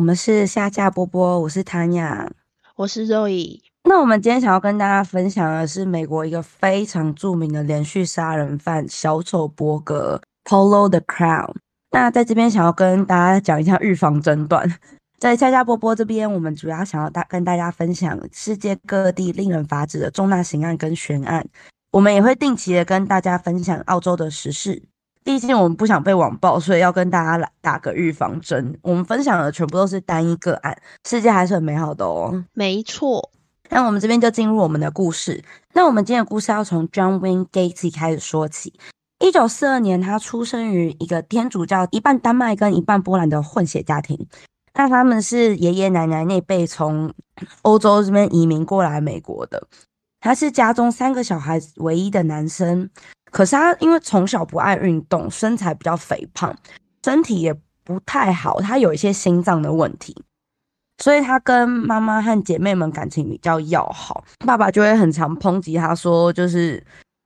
我们是下架波波，我是唐雅，我是肉乙。那我们今天想要跟大家分享的是美国一个非常著名的连续杀人犯小丑伯格 Polo the Crown。那在这边想要跟大家讲一下预防诊断，在下架波波这边，我们主要想要大跟大家分享世界各地令人发指的重大刑案跟悬案，我们也会定期的跟大家分享澳洲的时事。毕竟我们不想被网暴，所以要跟大家来打个预防针。我们分享的全部都是单一个案，世界还是很美好的哦。没错，那我们这边就进入我们的故事。那我们今天的故事要从 John Wayne Gacy 开始说起。一九四二年，他出生于一个天主教一半丹麦跟一半波兰的混血家庭。那他们是爷爷奶奶那辈从欧洲这边移民过来美国的。他是家中三个小孩子唯一的男生。可是他因为从小不爱运动，身材比较肥胖，身体也不太好，他有一些心脏的问题，所以他跟妈妈和姐妹们感情比较要好。爸爸就会很常抨击他说，就是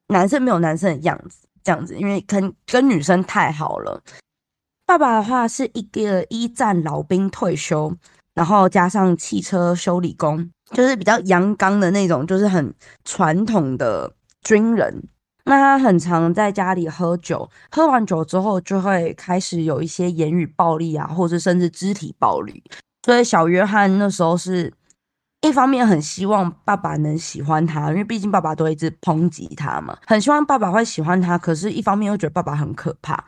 男生没有男生的样子，这样子，因为跟跟女生太好了。爸爸的话是一个一战老兵退休，然后加上汽车修理工，就是比较阳刚的那种，就是很传统的军人。那他很常在家里喝酒，喝完酒之后就会开始有一些言语暴力啊，或者甚至肢体暴力。所以小约翰那时候是一方面很希望爸爸能喜欢他，因为毕竟爸爸都一直抨击他嘛，很希望爸爸会喜欢他。可是，一方面又觉得爸爸很可怕。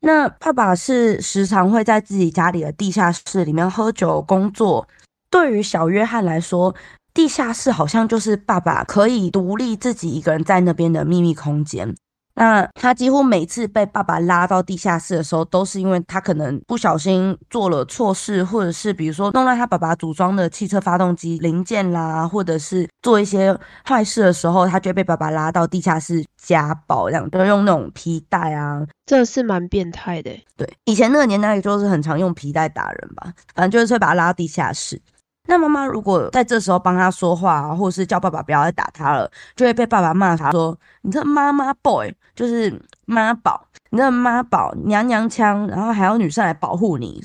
那爸爸是时常会在自己家里的地下室里面喝酒工作。对于小约翰来说，地下室好像就是爸爸可以独立自己一个人在那边的秘密空间。那他几乎每次被爸爸拉到地下室的时候，都是因为他可能不小心做了错事，或者是比如说弄乱他爸爸组装的汽车发动机零件啦，或者是做一些坏事的时候，他就会被爸爸拉到地下室家暴，这样都用那种皮带啊，这是蛮变态的。对，以前那个年代就是很常用皮带打人吧，反正就是会把他拉到地下室。那妈妈如果在这时候帮他说话，或者是叫爸爸不要再打他了，就会被爸爸骂他说：“你这妈妈 boy 就是妈宝，你这妈宝娘娘腔，然后还要女生来保护你。”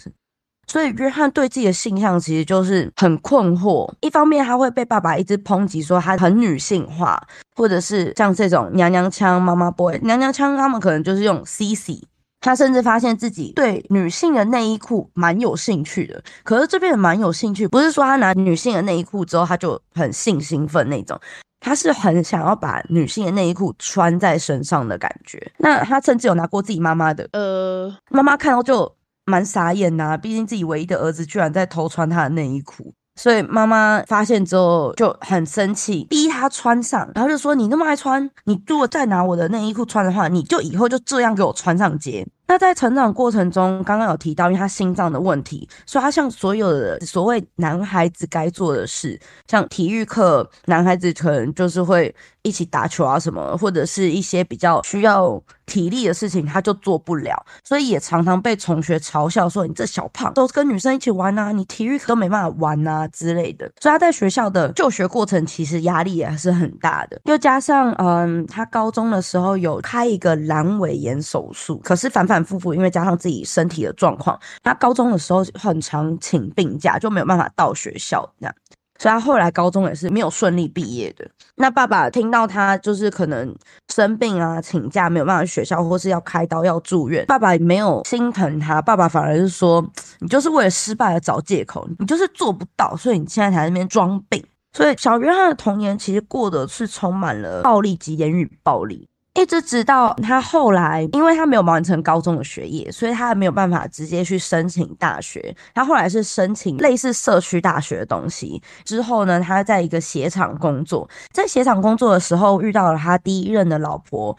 所以约翰对自己的形象其实就是很困惑。一方面他会被爸爸一直抨击说他很女性化，或者是像这种娘娘腔妈妈 boy 娘娘腔，他们可能就是用 C C。他甚至发现自己对女性的内衣裤蛮有兴趣的，可是这边蛮有兴趣，不是说他拿女性的内衣裤之后他就很性兴奋那种，他是很想要把女性的内衣裤穿在身上的感觉。那他甚至有拿过自己妈妈的，呃，妈妈看到就蛮傻眼呐，毕竟自己唯一的儿子居然在偷穿他的内衣裤。所以妈妈发现之后就很生气，逼他穿上，然后就说：“你那么爱穿，你如果再拿我的内衣裤穿的话，你就以后就这样给我穿上街。”那在成长过程中，刚刚有提到，因为他心脏的问题，所以他像所有的所谓男孩子该做的事，像体育课，男孩子可能就是会一起打球啊什么，或者是一些比较需要体力的事情，他就做不了，所以也常常被同学嘲笑说：“你这小胖都跟女生一起玩啊，你体育课都没办法玩啊之类的。”所以他在学校的就学过程其实压力也是很大的，又加上嗯，他高中的时候有开一个阑尾炎手术，可是反反。反复复，因为加上自己身体的状况，他高中的时候很常请病假，就没有办法到学校这样，所以他后来高中也是没有顺利毕业的。那爸爸听到他就是可能生病啊，请假没有办法去学校，或是要开刀要住院，爸爸也没有心疼他，爸爸反而是说，你就是为了失败而找借口，你就是做不到，所以你现在才在那边装病。所以小约翰的童年其实过的是充满了暴力及言语暴力。一直直到他后来，因为他没有完成高中的学业，所以他没有办法直接去申请大学。他后来是申请类似社区大学的东西。之后呢，他在一个鞋厂工作，在鞋厂工作的时候遇到了他第一任的老婆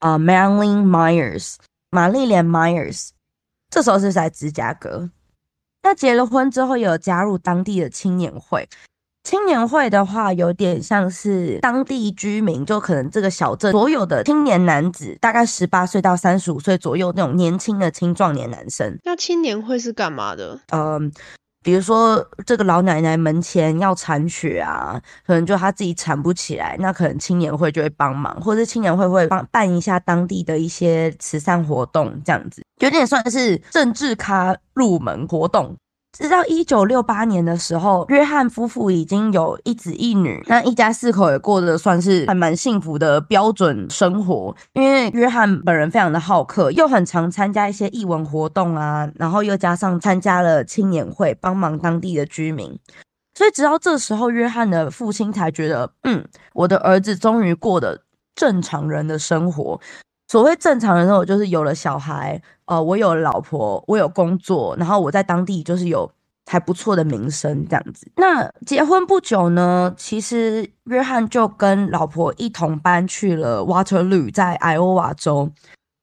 啊，Marilyn Myers，玛丽莲 Myers。这时候是在芝加哥。那结了婚之后，有加入当地的青年会。青年会的话，有点像是当地居民，就可能这个小镇所有的青年男子，大概十八岁到三十五岁左右那种年轻的青壮年男生。那青年会是干嘛的？嗯，比如说这个老奶奶门前要铲雪啊，可能就她自己铲不起来，那可能青年会就会帮忙，或者青年会会帮办一下当地的一些慈善活动，这样子有点算是政治咖入门活动。直到一九六八年的时候，约翰夫妇已经有一子一女，那一家四口也过得算是还蛮幸福的标准生活。因为约翰本人非常的好客，又很常参加一些艺文活动啊，然后又加上参加了青年会，帮忙当地的居民，所以直到这时候，约翰的父亲才觉得，嗯，我的儿子终于过得正常人的生活。所谓正常人生活，就是有了小孩，呃，我有老婆，我有工作，然后我在当地就是有还不错的名声这样子。那结婚不久呢，其实约翰就跟老婆一同搬去了 Waterloo，在 Iowa 州。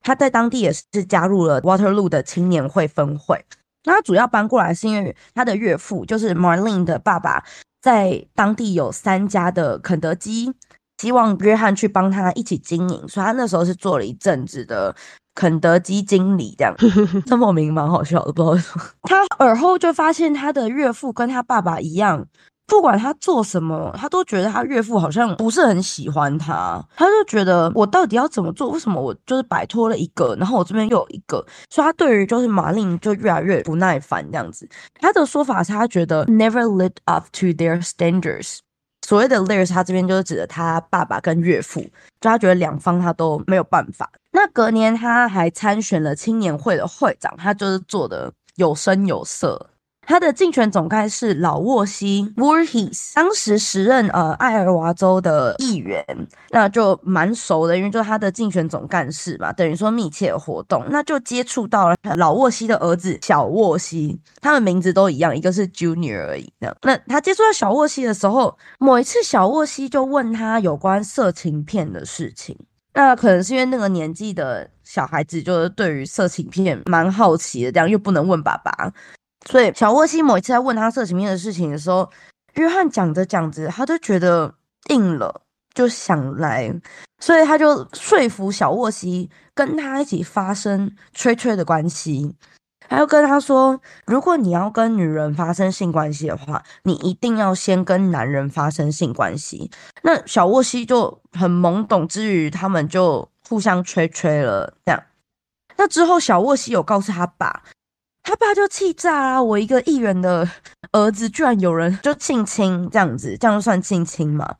他在当地也是加入了 Waterloo 的青年会分会。那他主要搬过来是因为他的岳父，就是 Marlene 的爸爸，在当地有三家的肯德基。希望约翰去帮他一起经营，所以他那时候是做了一阵子的肯德基经理，这样 这么名蛮好笑的，不知道为什么。他耳后就发现他的岳父跟他爸爸一样，不管他做什么，他都觉得他岳父好像不是很喜欢他。他就觉得我到底要怎么做？为什么我就是摆脱了一个，然后我这边又有一个？所以他对于就是马令就越来越不耐烦这样子。他的说法是他觉得 never lived up to their standards。所谓的 layers，他这边就是指的他爸爸跟岳父，就他觉得两方他都没有办法。那隔年他还参选了青年会的会长，他就是做的有声有色。他的竞选总干事老沃西 w a r h i s 当时时任呃爱尔华州的议员，那就蛮熟的，因为就是他的竞选总干事嘛，等于说密切活动，那就接触到了老沃西的儿子小沃西，他们名字都一样，一个是 Junior 而已。那那他接触到小沃西的时候，某一次小沃西就问他有关色情片的事情，那可能是因为那个年纪的小孩子就是对于色情片蛮好奇的，这样又不能问爸爸。所以小沃西某一次在问他色情片的事情的时候，约翰讲着讲着，他就觉得硬了，就想来，所以他就说服小沃西跟他一起发生吹吹的关系，还要跟他说，如果你要跟女人发生性关系的话，你一定要先跟男人发生性关系。那小沃西就很懵懂之余，他们就互相吹吹了，这样。那之后，小沃西有告诉他爸。他爸就气炸啦！我一个议员的儿子，居然有人就性侵这样子，这样算性侵吗？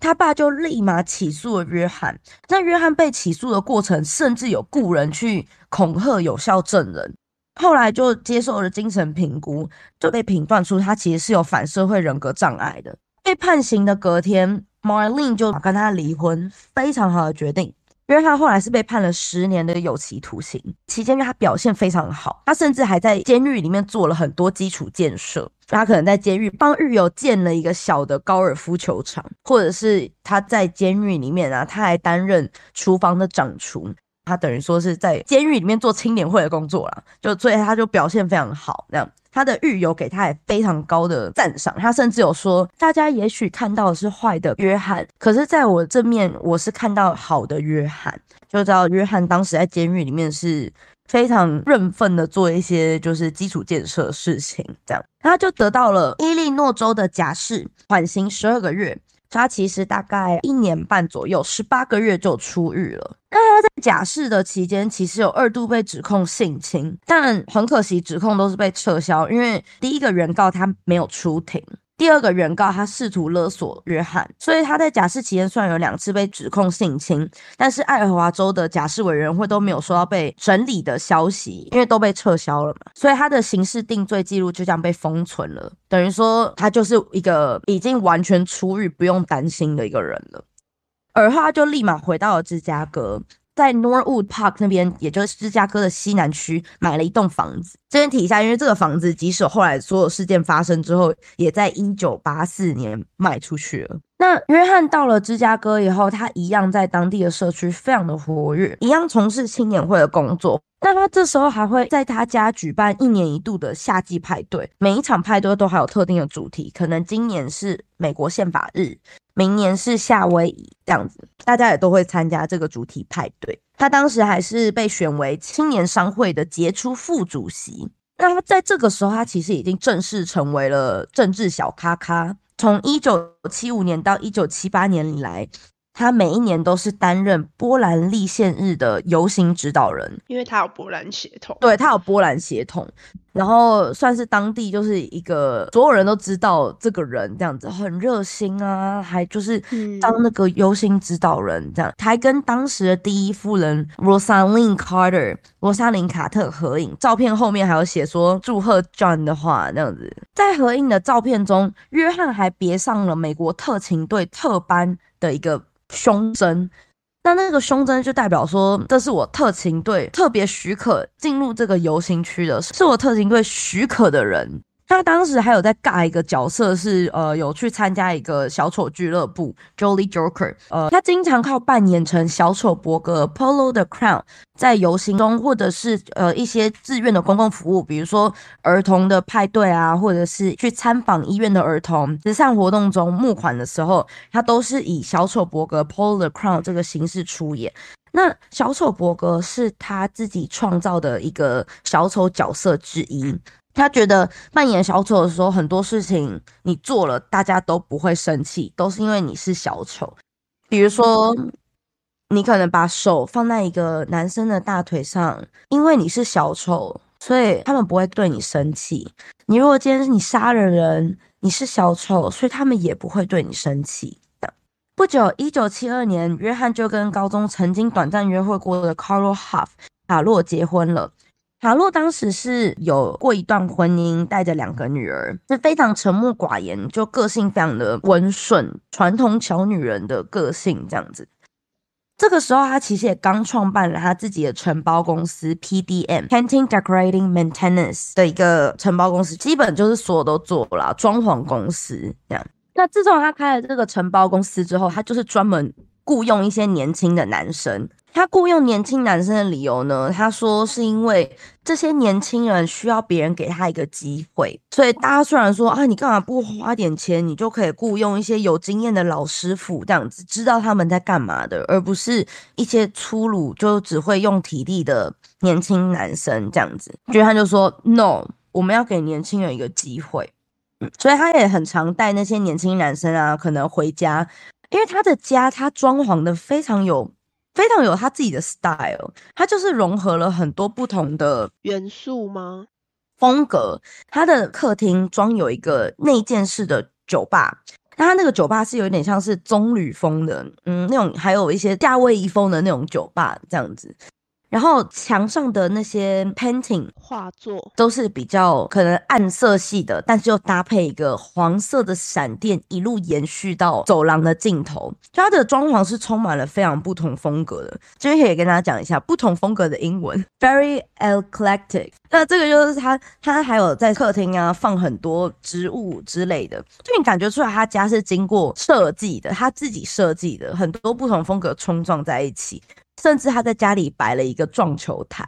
他爸就立马起诉了约翰。那约翰被起诉的过程，甚至有雇人去恐吓有效证人。后来就接受了精神评估，就被评断出他其实是有反社会人格障碍的。被判刑的隔天，Marlene 就跟他离婚，非常好的决定。因为他后来是被判了十年的有期徒刑，期间因为他表现非常好，他甚至还在监狱里面做了很多基础建设。他可能在监狱帮狱友建了一个小的高尔夫球场，或者是他在监狱里面啊，他还担任厨房的掌厨。他等于说是在监狱里面做青年会的工作啦，就所以他就表现非常好。这样，他的狱友给他也非常高的赞赏。他甚至有说，大家也许看到的是坏的约翰，可是在我这面，我是看到好的约翰。就知道约翰当时在监狱里面是非常认份的做一些就是基础建设事情。这样，他就得到了伊利诺州的假释，缓刑十二个月。他其实大概一年半左右，十八个月就出狱了。那他在假释的期间，其实有二度被指控性侵，但很可惜，指控都是被撤销，因为第一个原告他没有出庭。第二个原告他试图勒索约翰，所以他在假释期间虽然有两次被指控性侵，但是爱荷华州的假释委员会都没有收到被审理的消息，因为都被撤销了嘛，所以他的刑事定罪记录就这样被封存了，等于说他就是一个已经完全出狱不用担心的一个人了。而后他就立马回到了芝加哥。在 Norwood Park 那边，也就是芝加哥的西南区，买了一栋房子。这边提一下，因为这个房子，即使后来所有事件发生之后，也在一九八四年卖出去了。那约翰到了芝加哥以后，他一样在当地的社区非常的活跃，一样从事青年会的工作。那他这时候还会在他家举办一年一度的夏季派对，每一场派对都还有特定的主题，可能今年是美国宪法日。明年是夏威夷这样子，大家也都会参加这个主题派对。他当时还是被选为青年商会的杰出副主席。那他在这个时候，他其实已经正式成为了政治小咖咖。从一九七五年到一九七八年以来。他每一年都是担任波兰立宪日的游行指导人，因为他有波兰血统。对他有波兰血统，然后算是当地就是一个所有人都知道这个人这样子，很热心啊，还就是当那个游行指导人这样，还跟当时的第一夫人 Rosalind Carter 罗莎琳卡特合影，照片后面还有写说祝贺 John 的话这样子。在合影的照片中，约翰还别上了美国特勤队特班的一个。胸针，那那个胸针就代表说，这是我特勤队特别许可进入这个游行区的，是我特勤队许可的人。他当时还有在尬一个角色，是呃有去参加一个小丑俱乐部，Jolly Joker。呃，他经常靠扮演成小丑伯格 Polo the Crown，在游行中或者是呃一些志愿的公共服务，比如说儿童的派对啊，或者是去参访医院的儿童慈善活动中募款的时候，他都是以小丑伯格 Polo the Crown 这个形式出演。那小丑伯格是他自己创造的一个小丑角色之一。他觉得扮演小丑的时候，很多事情你做了，大家都不会生气，都是因为你是小丑。比如说，你可能把手放在一个男生的大腿上，因为你是小丑，所以他们不会对你生气。你如果今天是你杀了人，你是小丑，所以他们也不会对你生气。不久，一九七二年，约翰就跟高中曾经短暂约会过的 Carlo Huff 卡洛结婚了。卡洛当时是有过一段婚姻，带着两个女儿，是非常沉默寡言，就个性非常的温顺，传统小女人的个性这样子。这个时候，他其实也刚创办了他自己的承包公司 PDM（Painting Decorating Maintenance） 的一个承包公司，基本就是所有都做了，装潢公司这样。那自从他开了这个承包公司之后，他就是专门雇佣一些年轻的男生。他雇佣年轻男生的理由呢？他说是因为这些年轻人需要别人给他一个机会，所以大家虽然说啊，你干嘛不花点钱，你就可以雇佣一些有经验的老师傅这样子，知道他们在干嘛的，而不是一些粗鲁就只会用体力的年轻男生这样子。所以他就说，no，我们要给年轻人一个机会。所以他也很常带那些年轻男生啊，可能回家，因为他的家他装潢的非常有。非常有他自己的 style，他就是融合了很多不同的元素吗？风格。他的客厅装有一个内建式的酒吧，那他那个酒吧是有点像是棕榈风的，嗯，那种还有一些夏威夷风的那种酒吧这样子。然后墙上的那些 painting 画作都是比较可能暗色系的，但是又搭配一个黄色的闪电，一路延续到走廊的尽头。它的装潢是充满了非常不同风格的。这边可以跟大家讲一下不同风格的英文，very eclectic。那这个就是他，他还有在客厅啊放很多植物之类的，就你感觉出来他家是经过设计的，他自己设计的，很多不同风格冲撞在一起。甚至他在家里摆了一个撞球台，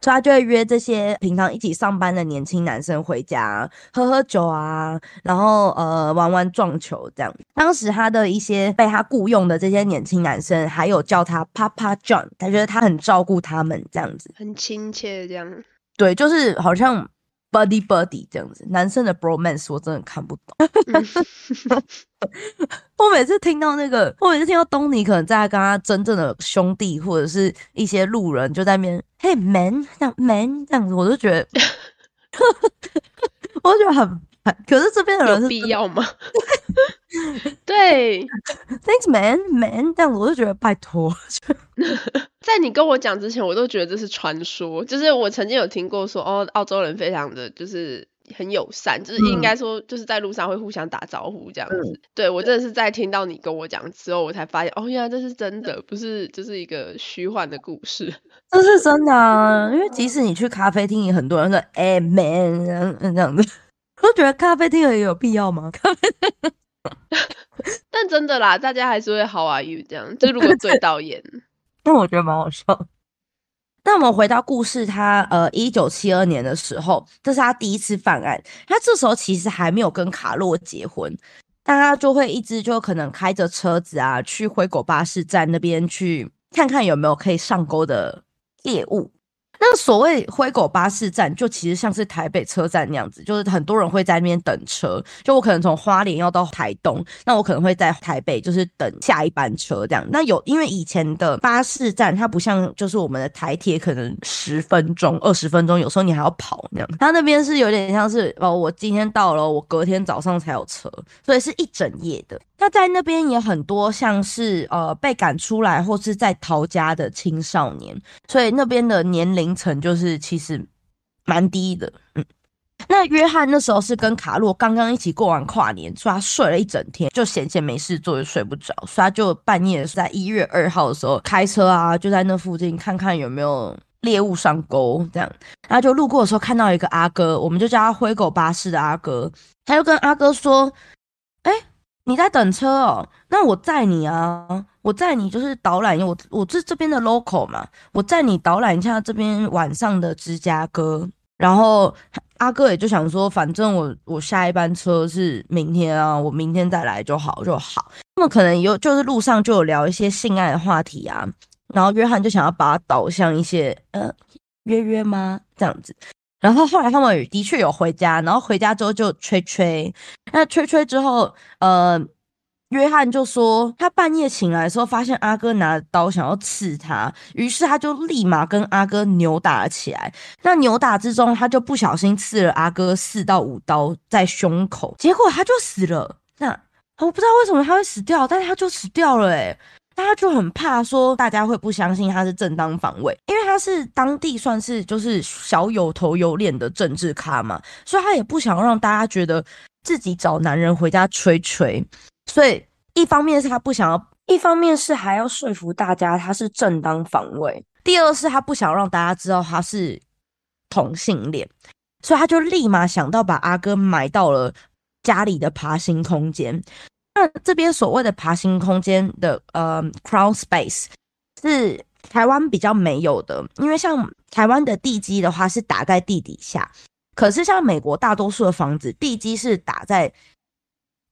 所以他就会约这些平常一起上班的年轻男生回家喝喝酒啊，然后呃玩玩撞球这样。当时他的一些被他雇佣的这些年轻男生，还有叫他 Papa John，他觉得他很照顾他们这样子，很亲切这样。对，就是好像 buddy buddy 这样子。男生的 bromance 我真的看不懂。我每次听到那个，我每次听到东尼可能在跟他真正的兄弟或者是一些路人就在那边，Hey man，这样 man 这样子，我就觉得，我就觉得很，可是这边的人有必要吗？对，Thanks man man 这样子，我就觉得拜托。在你跟我讲之前，我都觉得这是传说，就是我曾经有听过说，哦，澳洲人非常的就是。很友善，就是应该说，就是在路上会互相打招呼这样子。对我真的是在听到你跟我讲之后，我才发现，哦，原来这是真的，不是就是一个虚幻的故事。这是真的啊，因为即使你去咖啡厅，很多人说，哎，man，这样子，我觉得咖啡厅也有必要吗？咖啡厅，但真的啦，大家还是会 you 这样，就如果对导演，那我觉得蛮好笑。那我们回到故事，他呃，一九七二年的时候，这是他第一次犯案。他这时候其实还没有跟卡洛结婚，但他就会一直就可能开着车子啊，去灰狗巴士站那边去看看有没有可以上钩的猎物。那所谓灰狗巴士站，就其实像是台北车站那样子，就是很多人会在那边等车。就我可能从花莲要到台东，那我可能会在台北就是等下一班车这样。那有因为以前的巴士站，它不像就是我们的台铁，可能十分钟、二十分钟，有时候你还要跑那样。它那边是有点像是哦，我今天到了，我隔天早上才有车，所以是一整夜的。那在那边也很多像是呃被赶出来或是在逃家的青少年，所以那边的年龄层就是其实蛮低的。嗯，那约翰那时候是跟卡洛刚刚一起过完跨年，所以他睡了一整天，就闲闲没事做，就睡不着，所以他就半夜在一月二号的时候开车啊，就在那附近看看有没有猎物上钩，这样，然后就路过的时候看到一个阿哥，我们就叫他灰狗巴士的阿哥，他就跟阿哥说，哎。你在等车哦，那我载你啊，我载你就是导览，我我是这边的 local 嘛，我载你导览一下这边晚上的芝加哥。然后阿哥也就想说，反正我我下一班车是明天啊，我明天再来就好就好。那么可能有就是路上就有聊一些性爱的话题啊，然后约翰就想要把他导向一些呃约约吗这样子。然后后来他们的确有回家，然后回家之后就吹吹，那吹吹之后，呃，约翰就说他半夜醒来的时候，发现阿哥拿着刀想要刺他，于是他就立马跟阿哥扭打了起来。那扭打之中，他就不小心刺了阿哥四到五刀在胸口，结果他就死了。那我不知道为什么他会死掉，但是他就死掉了，诶他就很怕说大家会不相信他是正当防卫，因为他是当地算是就是小有头有脸的政治咖嘛，所以他也不想让大家觉得自己找男人回家吹吹，所以一方面是他不想要，一方面是还要说服大家他是正当防卫，第二是他不想让大家知道他是同性恋，所以他就立马想到把阿哥埋到了家里的爬行空间。那这边所谓的爬行空间的呃 crown space 是台湾比较没有的，因为像台湾的地基的话是打在地底下，可是像美国大多数的房子地基是打在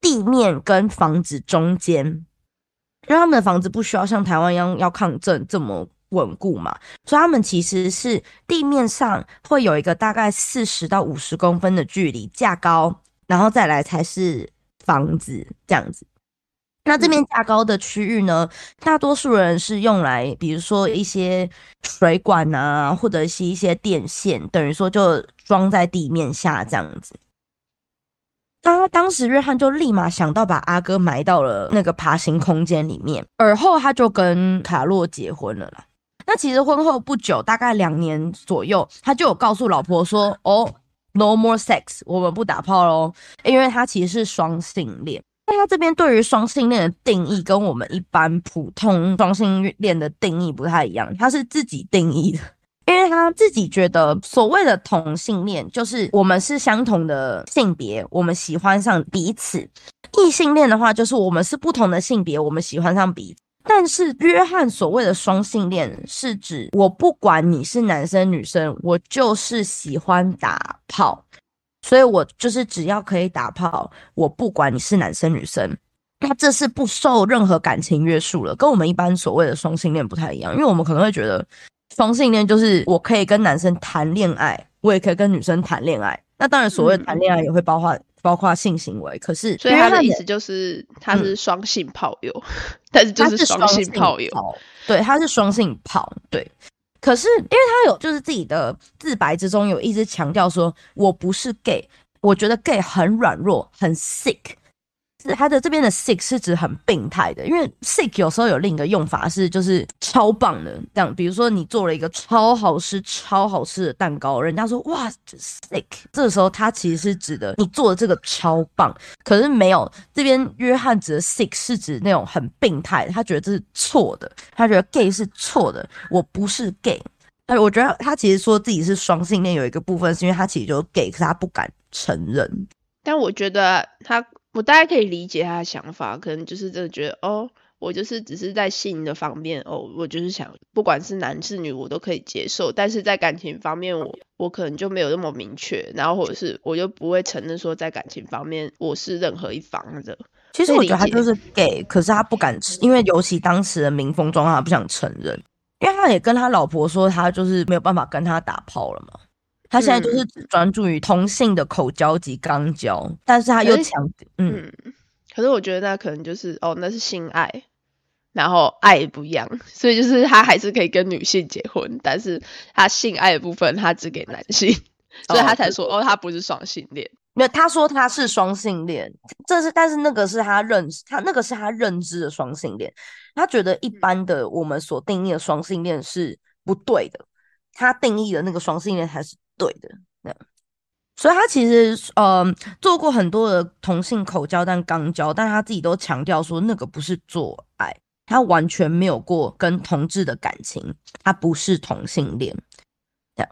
地面跟房子中间，因为他们的房子不需要像台湾一样要抗震这么稳固嘛，所以他们其实是地面上会有一个大概四十到五十公分的距离架高，然后再来才是。房子这样子，那这边架高的区域呢，大多数人是用来，比如说一些水管啊，或者是一些电线，等于说就装在地面下这样子。他当时约翰就立马想到把阿哥埋到了那个爬行空间里面，而后他就跟卡洛结婚了啦。那其实婚后不久，大概两年左右，他就有告诉老婆说：“哦。” No more sex，我们不打炮喽，因为他其实是双性恋。那他这边对于双性恋的定义跟我们一般普通双性恋的定义不太一样，他是自己定义的，因为他自己觉得所谓的同性恋就是我们是相同的性别，我们喜欢上彼此；异性恋的话就是我们是不同的性别，我们喜欢上彼此。但是约翰所谓的双性恋是指我不管你是男生女生，我就是喜欢打炮，所以我就是只要可以打炮，我不管你是男生女生，那这是不受任何感情约束了，跟我们一般所谓的双性恋不太一样，因为我们可能会觉得双性恋就是我可以跟男生谈恋爱，我也可以跟女生谈恋爱，那当然所谓谈恋爱也会包括。包括性行为，可是所以他的意思 就是他是双性炮友，但是就是双性炮友，对，他是双性炮，对。可是因为他有就是自己的自白之中有一直强调说，我不是 gay，我觉得 gay 很软弱，很 sick。是他的这边的 sick 是指很病态的，因为 sick 有时候有另一个用法是就是超棒的，这样比如说你做了一个超好吃、超好吃的蛋糕，人家说哇 sick，这个时候他其实是指的你做的这个超棒，可是没有这边约翰指的 sick 是指那种很病态，他觉得这是错的，他觉得 gay 是错的，我不是 gay，哎，我觉得他其实说自己是双性恋有一个部分是因为他其实就是 gay，可是他不敢承认，但我觉得他。我大概可以理解他的想法，可能就是真的觉得哦，我就是只是在性的方面哦，我就是想不管是男是女我都可以接受，但是在感情方面我我可能就没有那么明确，然后或者是我就不会承认说在感情方面我是任何一方的。其实我觉得他就是 gay，可是他不敢，因为尤其当时的民风状况，他不想承认。因为他也跟他老婆说，他就是没有办法跟他打炮了嘛。他现在就是只专注于同性的口交及肛交，但是他又强，嗯，可是我觉得那可能就是哦，那是性爱，然后爱不一样，所以就是他还是可以跟女性结婚，但是他性爱的部分他只给男性，所以他才说哦，他不是双性恋。没有，他说他是双性恋，这是但是那个是他认识他那个是他认知的双性恋，他觉得一般的我们所定义的双性恋是不对的，他定义的那个双性恋才是对的，所以他其实呃做过很多的同性口交但肛交，但他自己都强调说那个不是做爱，他完全没有过跟同志的感情，他不是同性恋，这样。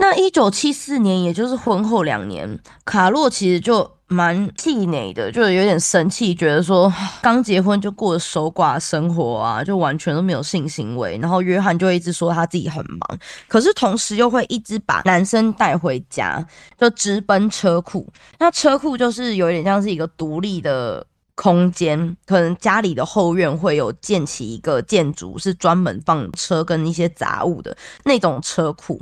那一九七四年，也就是婚后两年，卡洛其实就蛮气馁的，就有点生气，觉得说刚结婚就过守寡生活啊，就完全都没有性行为。然后约翰就一直说他自己很忙，可是同时又会一直把男生带回家，就直奔车库。那车库就是有点像是一个独立的空间，可能家里的后院会有建起一个建筑，是专门放车跟一些杂物的那种车库。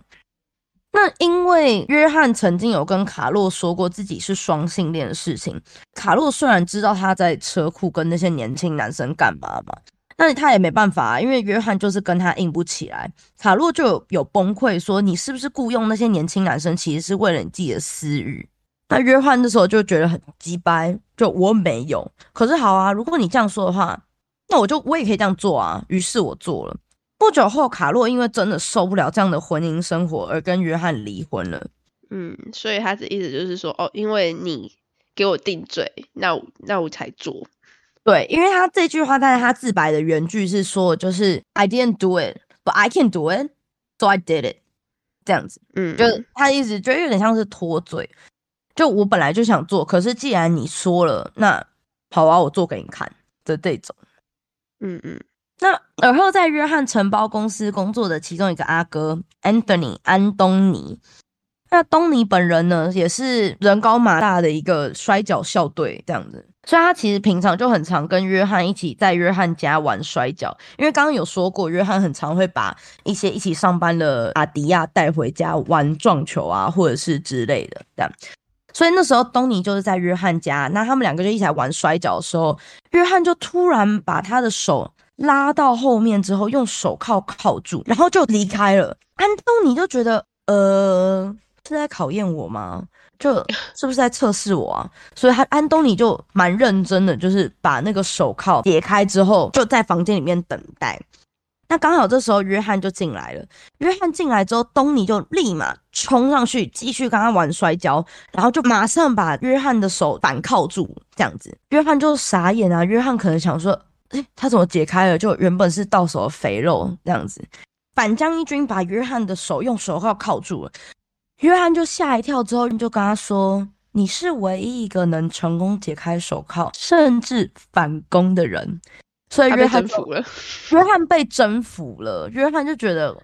那因为约翰曾经有跟卡洛说过自己是双性恋的事情，卡洛虽然知道他在车库跟那些年轻男生干嘛嘛，那他也没办法，因为约翰就是跟他硬不起来。卡洛就有有崩溃说：“你是不是雇佣那些年轻男生，其实是为了你自己的私欲？”那约翰那时候就觉得很鸡掰，就我没有。可是好啊，如果你这样说的话，那我就我也可以这样做啊。于是我做了。不久后，卡洛因为真的受不了这样的婚姻生活，而跟约翰离婚了。嗯，所以他的意思就是说，哦，因为你给我定罪，那我那我才做。对，因为他这句话，但是他自白的原句是说，就是 I didn't do it, but I can do it, so I did it。这样子，嗯，就是他的意思，就有点像是脱罪。就我本来就想做，可是既然你说了，那好啊，我做给你看的这种。嗯嗯。那而后在约翰承包公司工作的其中一个阿哥 Anthony 安东尼，那东尼本人呢也是人高马大的一个摔跤校队这样子，所以他其实平常就很常跟约翰一起在约翰家玩摔跤，因为刚刚有说过，约翰很常会把一些一起上班的阿迪亚带回家玩撞球啊，或者是之类的这样，所以那时候东尼就是在约翰家，那他们两个就一起来玩摔跤的时候，约翰就突然把他的手。拉到后面之后，用手铐铐住，然后就离开了。安东尼就觉得，呃，是在考验我吗？就是不是在测试我啊？所以他安东尼就蛮认真的，就是把那个手铐解开之后，就在房间里面等待。那刚好这时候约翰就进来了。约翰进来之后，东尼就立马冲上去继续跟他玩摔跤，然后就马上把约翰的手反铐住，这样子。约翰就傻眼啊！约翰可能想说。哎，他怎么解开了？就原本是到手的肥肉这样子。反将一军把约翰的手用手铐铐住了，约翰就吓一跳，之后就跟他说：“你是唯一一个能成功解开手铐，甚至反攻的人。”所以约翰征服了，约翰被征服了。约翰就觉得，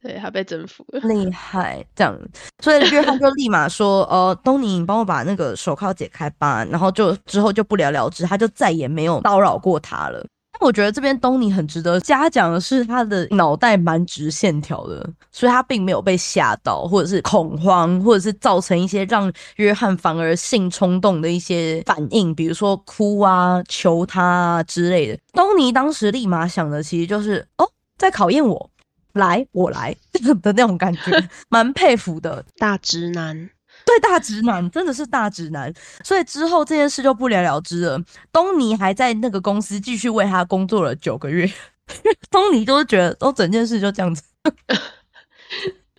对他被征服了，厉害这样。所以约翰就立马说：“呃，东尼，你帮我把那个手铐解开吧。”然后就之后就不了了之，他就再也没有叨扰过他了。我觉得这边东尼很值得嘉奖的是，他的脑袋蛮直线条的，所以他并没有被吓到，或者是恐慌，或者是造成一些让约翰反而性冲动的一些反应，比如说哭啊、求他啊之类的。东尼当时立马想的其实就是哦，在考验我，来我来 的那种感觉，蛮佩服的大直男。对大直男真的是大直男，所以之后这件事就不了了之了。东尼还在那个公司继续为他工作了九个月，东尼都觉得都整件事就这样子。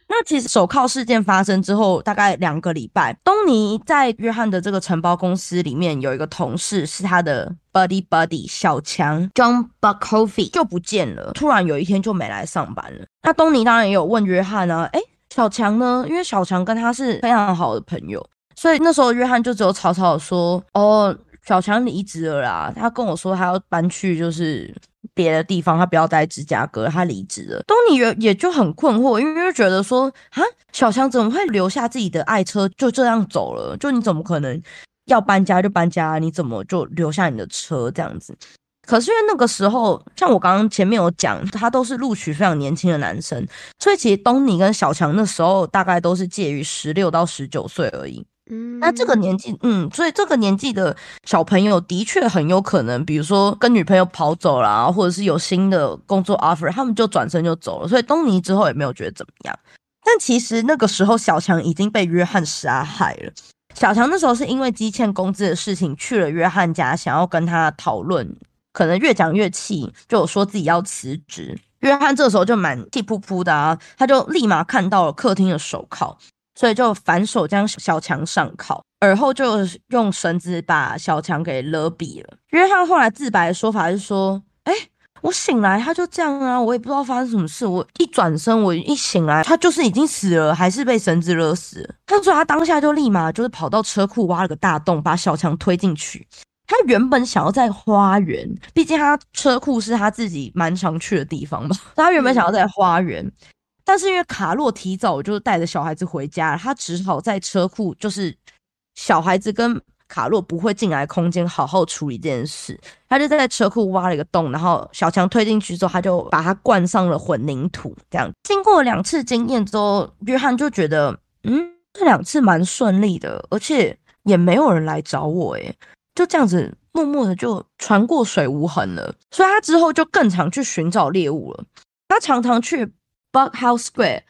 那其实手铐事件发生之后，大概两个礼拜，东尼在约翰的这个承包公司里面有一个同事是他的 buddy buddy 小强 John Buckoffy 就不见了，突然有一天就没来上班了。那东尼当然也有问约翰啊，哎。小强呢？因为小强跟他是非常好的朋友，所以那时候约翰就只有草草说：“哦，小强离职了啦。”他跟我说他要搬去就是别的地方，他不要在芝加哥，他离职了。东尼也也就很困惑，因为觉得说啊，小强怎么会留下自己的爱车就这样走了？就你怎么可能要搬家就搬家？你怎么就留下你的车这样子？可是因为那个时候，像我刚刚前面有讲，他都是录取非常年轻的男生，所以其实东尼跟小强那时候大概都是介于十六到十九岁而已。嗯，那这个年纪，嗯，所以这个年纪的小朋友的确很有可能，比如说跟女朋友跑走了，或者是有新的工作 offer，他们就转身就走了。所以东尼之后也没有觉得怎么样。但其实那个时候，小强已经被约翰杀害了。小强那时候是因为积欠工资的事情去了约翰家，想要跟他讨论。可能越讲越气，就说自己要辞职。约翰这时候就蛮气扑扑的啊，他就立马看到了客厅的手铐，所以就反手将小强上铐，而后就用绳子把小强给勒毙了。约翰后来自白的说法是说：“哎，我醒来他就这样啊，我也不知道发生什么事。我一转身，我一醒来，他就是已经死了，还是被绳子勒死。”他说他当下就立马就是跑到车库挖了个大洞，把小强推进去。他原本想要在花园，毕竟他车库是他自己蛮常去的地方嘛。他原本想要在花园，但是因为卡洛提早就带着小孩子回家，他只好在车库，就是小孩子跟卡洛不会进来空间，好好处理这件事。他就在车库挖了一个洞，然后小强推进去之后，他就把它灌上了混凝土。这样经过两次经验之后，约翰就觉得，嗯，这两次蛮顺利的，而且也没有人来找我，诶。就这样子默默的就船过水无痕了，所以他之后就更常去寻找猎物了。他常常去 Bug House Square，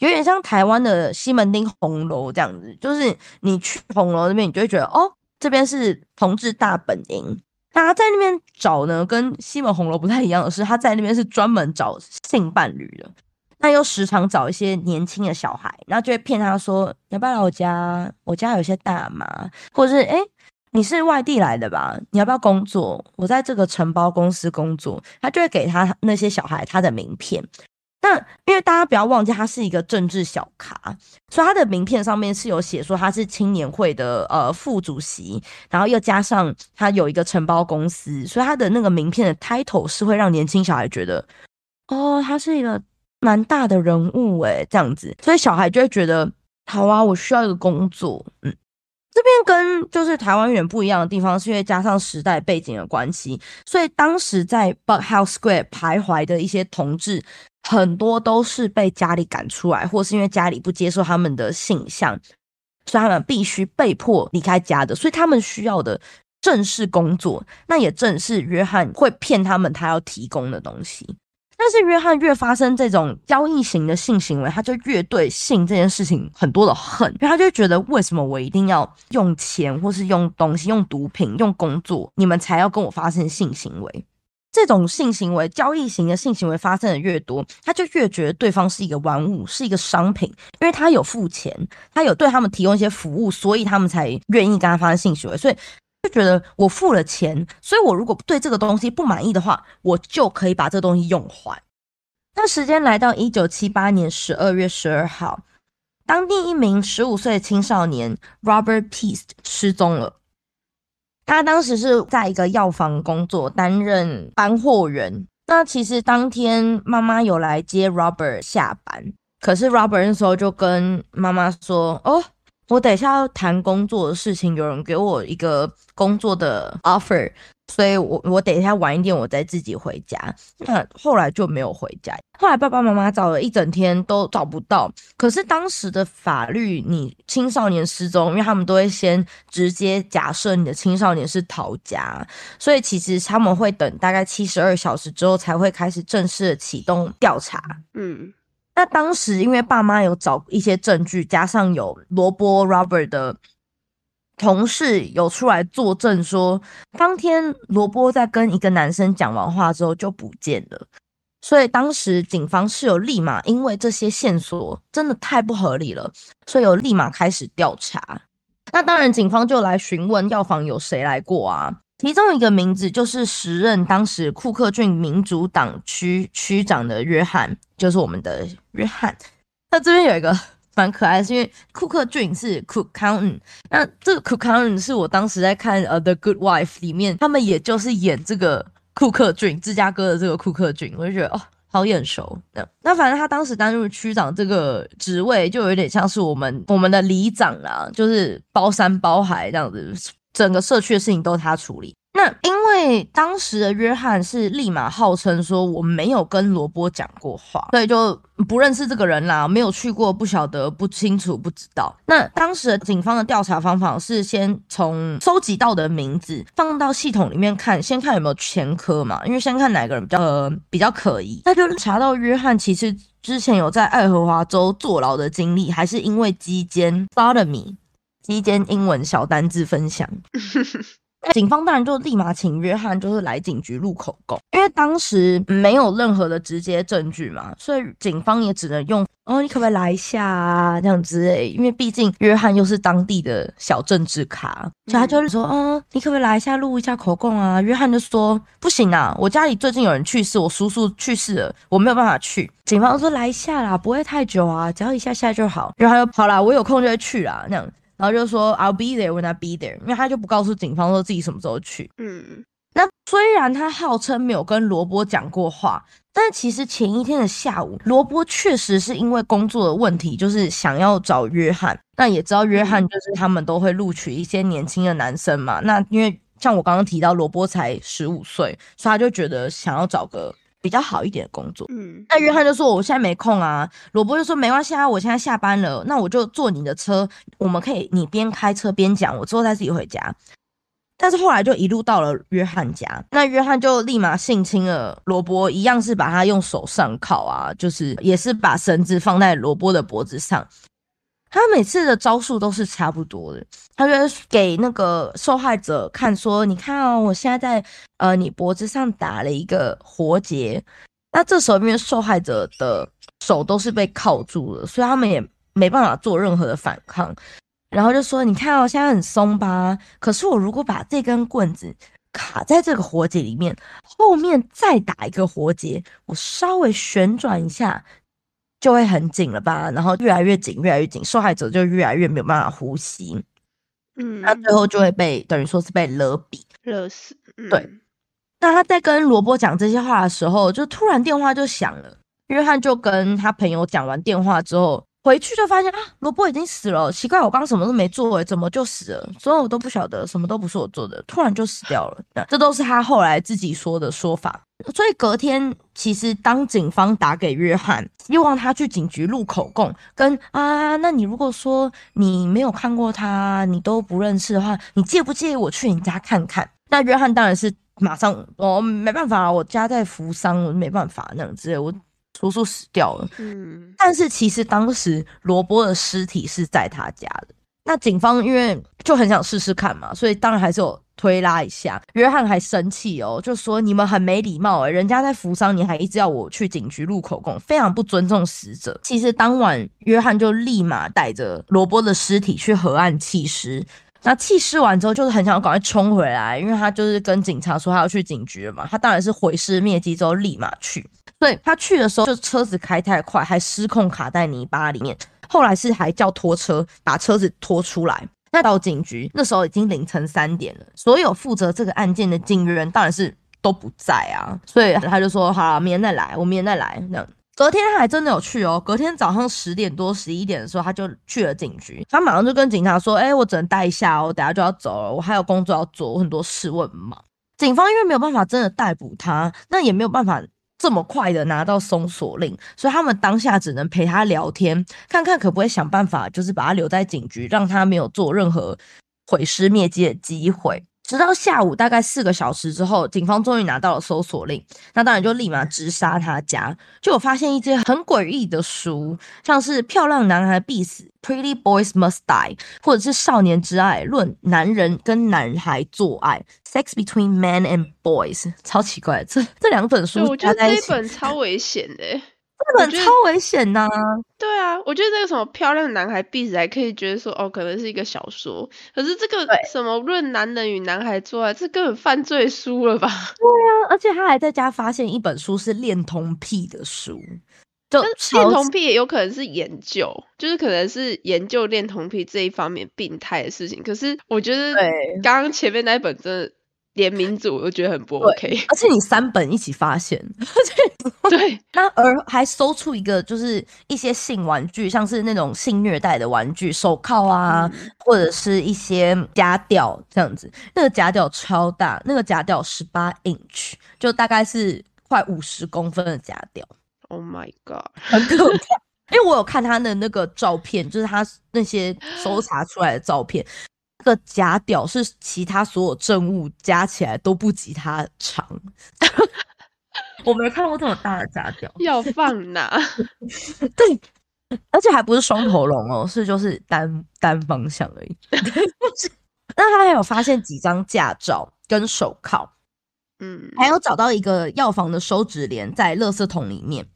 有点像台湾的西门町红楼这样子。就是你去红楼那边，你就会觉得哦，这边是同志大本营。他在那边找呢，跟西门红楼不太一样的是，他在那边是专门找性伴侣的。那又时常找一些年轻的小孩，然后就会骗他说：“要不要来我家？我家有些大麻，或者是哎。”你是外地来的吧？你要不要工作？我在这个承包公司工作，他就会给他那些小孩他的名片。那因为大家不要忘记，他是一个政治小咖，所以他的名片上面是有写说他是青年会的呃副主席，然后又加上他有一个承包公司，所以他的那个名片的 title 是会让年轻小孩觉得，哦，他是一个蛮大的人物诶，这样子，所以小孩就会觉得，好啊，我需要一个工作，嗯。这边跟就是台湾远不一样的地方，是因为加上时代背景的关系，所以当时在 But House Square 徘徊的一些同志，很多都是被家里赶出来，或是因为家里不接受他们的性向，所以他们必须被迫离开家的。所以他们需要的正式工作，那也正是约翰会骗他们他要提供的东西。但是约翰越发生这种交易型的性行为，他就越对性这件事情很多的恨，因为他就觉得为什么我一定要用钱，或是用东西、用毒品、用工作，你们才要跟我发生性行为？这种性行为、交易型的性行为发生的越多，他就越觉得对方是一个玩物，是一个商品，因为他有付钱，他有对他们提供一些服务，所以他们才愿意跟他发生性行为，所以。就觉得我付了钱，所以我如果对这个东西不满意的话，我就可以把这东西用坏。那时间来到一九七八年十二月十二号，当地一名十五岁的青少年 Robert Peace 失踪了。他当时是在一个药房工作，担任搬货员。那其实当天妈妈有来接 Robert 下班，可是 Robert 那时候就跟妈妈说：“哦。”我等一下要谈工作的事情，有人给我一个工作的 offer，所以我我等一下晚一点，我再自己回家。那后来就没有回家。后来爸爸妈妈找了一整天都找不到。可是当时的法律，你青少年失踪，因为他们都会先直接假设你的青少年是逃家，所以其实他们会等大概七十二小时之后才会开始正式启动调查。嗯。那当时因为爸妈有找一些证据，加上有罗伯 Robert 的同事有出来作证，说当天罗伯在跟一个男生讲完话之后就不见了，所以当时警方是有立马，因为这些线索真的太不合理了，所以有立马开始调查。那当然，警方就来询问药房有谁来过啊。其中一个名字就是时任当时库克郡民主党区区长的约翰，就是我们的约翰。那这边有一个 蛮可爱的，是因为库克郡是 Cook County，那这个 Cook County 是我当时在看呃《The Good Wife》里面，他们也就是演这个库克郡，芝加哥的这个库克郡，我就觉得哦，好眼熟。那那反正他当时担任区长这个职位，就有点像是我们我们的里长啦，就是包山包海这样子。整个社区的事情都是他处理。那因为当时的约翰是立马号称说我没有跟罗波讲过话，所以就不认识这个人啦，没有去过，不晓得，不清楚，不知道。那当时的警方的调查方法是先从收集到的名字放到系统里面看，先看有没有前科嘛，因为先看哪个人比较呃比较可疑。那就查到约翰其实之前有在爱荷华州坐牢的经历，还是因为基奸 sodomy。期间英文小单字分享，警方当然就立马请约翰就是来警局录口供，因为当时没有任何的直接证据嘛，所以警方也只能用哦，你可不可以来一下啊这样之类，因为毕竟约翰又是当地的小政治卡，所以他就是说，哦，你可不可以来一下录一下口供啊？约翰就说不行啊，我家里最近有人去世，我叔叔去世了，我没有办法去。警方说来一下啦，不会太久啊，只要一下下就好。约翰说好啦，我有空就会去啦，那样。然后就说 I'll be there when I be there，因为他就不告诉警方说自己什么时候去。嗯，那虽然他号称没有跟罗伯讲过话，但其实前一天的下午，罗伯确实是因为工作的问题，就是想要找约翰。那也知道约翰就是他们都会录取一些年轻的男生嘛。那因为像我刚刚提到，罗伯才十五岁，所以他就觉得想要找个。比较好一点的工作，嗯，那约翰就说我现在没空啊，罗伯就说没关系啊，我现在下班了，那我就坐你的车，我们可以你边开车边讲，我之后再自己回家。但是后来就一路到了约翰家，那约翰就立马性侵了罗伯，一样是把他用手上铐啊，就是也是把绳子放在罗伯的脖子上。他每次的招数都是差不多的，他就给那个受害者看说：“你看哦，我现在在呃你脖子上打了一个活结。”那这时候因为受害者的手都是被铐住了，所以他们也没办法做任何的反抗。然后就说：“你看哦，现在很松吧？可是我如果把这根棍子卡在这个活结里面，后面再打一个活结，我稍微旋转一下。”就会很紧了吧，然后越来越紧，越来越紧，受害者就越来越没有办法呼吸，嗯，那最后就会被等于说是被勒毙、勒死。对，那他在跟罗伯讲这些话的时候，就突然电话就响了，约翰就跟他朋友讲完电话之后。回去就发现啊，罗伯已经死了。奇怪，我刚什么都没做，怎么就死了？所以我都不晓得，什么都不是我做的，突然就死掉了。这都是他后来自己说的说法。所以隔天，其实当警方打给约翰，希望他去警局录口供，跟啊，那你如果说你没有看过他，你都不认识的话，你介不介意我去你家看看？那约翰当然是马上，哦，没办法我家在扶桑，我没办法那样子，我。叔叔死掉了，嗯，但是其实当时罗伯的尸体是在他家的。那警方因为就很想试试看嘛，所以当然还是有推拉一下。约翰还生气哦，就说你们很没礼貌哎，人家在扶桑，你还一直要我去警局录口供，非常不尊重死者。其实当晚约翰就立马带着罗伯的尸体去河岸弃尸。那弃尸完之后，就是很想要赶快冲回来，因为他就是跟警察说他要去警局了嘛。他当然是毁尸灭迹之后立马去。对他去的时候，就车子开太快，还失控卡在泥巴里面。后来是还叫拖车把车子拖出来。那到警局那时候已经凌晨三点了，所有负责这个案件的警员当然是都不在啊。所以他就说：“好，明天再来，我明天再来。”那隔天他还真的有去哦。隔天早上十点多、十一点的时候，他就去了警局。他马上就跟警察说：“哎，我只能待一下哦，等下就要走了，我还有工作要做，我很多事，我很忙。”警方因为没有办法真的逮捕他，那也没有办法。这么快的拿到搜索令，所以他们当下只能陪他聊天，看看可不可以想办法，就是把他留在警局，让他没有做任何毁尸灭迹的机会。直到下午大概四个小时之后，警方终于拿到了搜索令，那当然就立马直杀他家，就有发现一些很诡异的书，像是《漂亮男孩必死》（Pretty Boys Must Die） 或者是《少年之爱论男人跟男孩做爱》（Sex Between Men and Boys），超奇怪，这这两本书我觉得这一本超危险的。这本超危险呐！对啊，我觉得这个什么漂亮男孩必死还可以觉得说哦，可能是一个小说。可是这个什么论男人与男孩做爱，这根本犯罪书了吧？对啊，而且他还在家发现一本书是恋童癖的书，就恋童癖也有可能是研究，就是可能是研究恋童癖这一方面病态的事情。可是我觉得刚刚前面那一本真的。连民主，我觉得很不 OK。而且你三本一起发现，对，那而还搜出一个就是一些性玩具，像是那种性虐待的玩具，手铐啊，或者是一些夹吊这样子。那个夹吊超大，那个夹吊十八 inch，就大概是快五十公分的夹吊。Oh my god，很可怕。因为我有看他的那个照片，就是他那些搜查出来的照片，那个假屌是其他所有证物加起来都不及它长。我没看过这么大的假屌，要放哪？对，而且还不是双头龙哦，是就是单单方向而已。那他还有发现几张驾照跟手铐，嗯，还有找到一个药房的收纸帘在垃圾桶里面。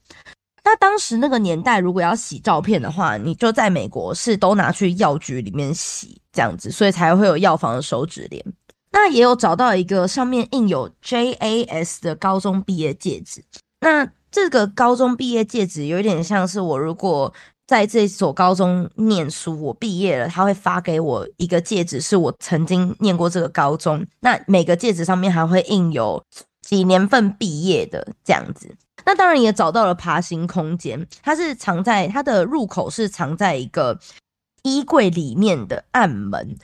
那当时那个年代，如果要洗照片的话，你就在美国是都拿去药局里面洗这样子，所以才会有药房的手指链。那也有找到一个上面印有 JAS 的高中毕业戒指。那这个高中毕业戒指有点像是我如果在这所高中念书，我毕业了，他会发给我一个戒指，是我曾经念过这个高中。那每个戒指上面还会印有几年份毕业的这样子。那当然也找到了爬行空间，它是藏在它的入口是藏在一个衣柜里面的暗门。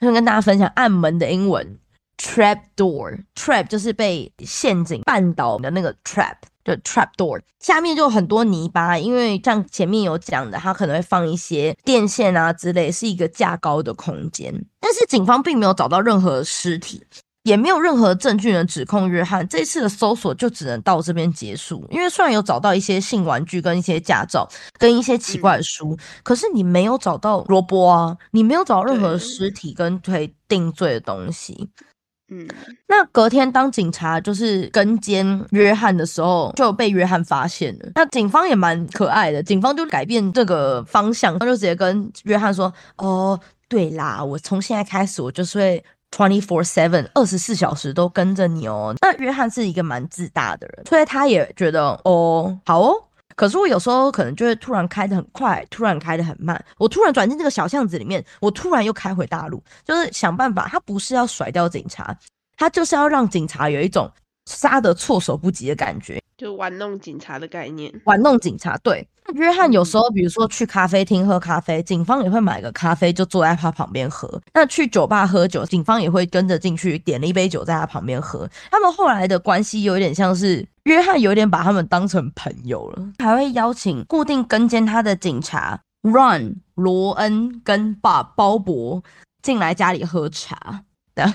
想跟大家分享暗门的英文：trap door，trap 就是被陷阱绊倒的那个 trap，就 trap door。下面就很多泥巴，因为像前面有讲的，它可能会放一些电线啊之类，是一个架高的空间。但是警方并没有找到任何尸体。也没有任何证据能指控约翰。这次的搜索就只能到这边结束。因为虽然有找到一些性玩具、跟一些驾照、跟一些奇怪的书，可是你没有找到罗伯啊，你没有找到任何尸体跟可以定罪的东西。嗯，那隔天当警察就是跟监约翰的时候，就被约翰发现了。那警方也蛮可爱的，警方就改变这个方向，他就直接跟约翰说：“哦，对啦，我从现在开始，我就是会。” Twenty four seven，二十四小时都跟着你哦。那约翰是一个蛮自大的人，所以他也觉得哦好哦。可是我有时候可能就会突然开的很快，突然开的很慢。我突然转进这个小巷子里面，我突然又开回大陆，就是想办法。他不是要甩掉警察，他就是要让警察有一种杀得措手不及的感觉。就玩弄警察的概念，玩弄警察。对，约翰有时候，比如说去咖啡厅喝咖啡，警方也会买个咖啡就坐在他旁边喝。那去酒吧喝酒，警方也会跟着进去点了一杯酒在他旁边喝。他们后来的关系有点像是约翰有点把他们当成朋友了，还会邀请固定跟监他的警察 Run 罗恩跟爸鲍勃进来家里喝茶的。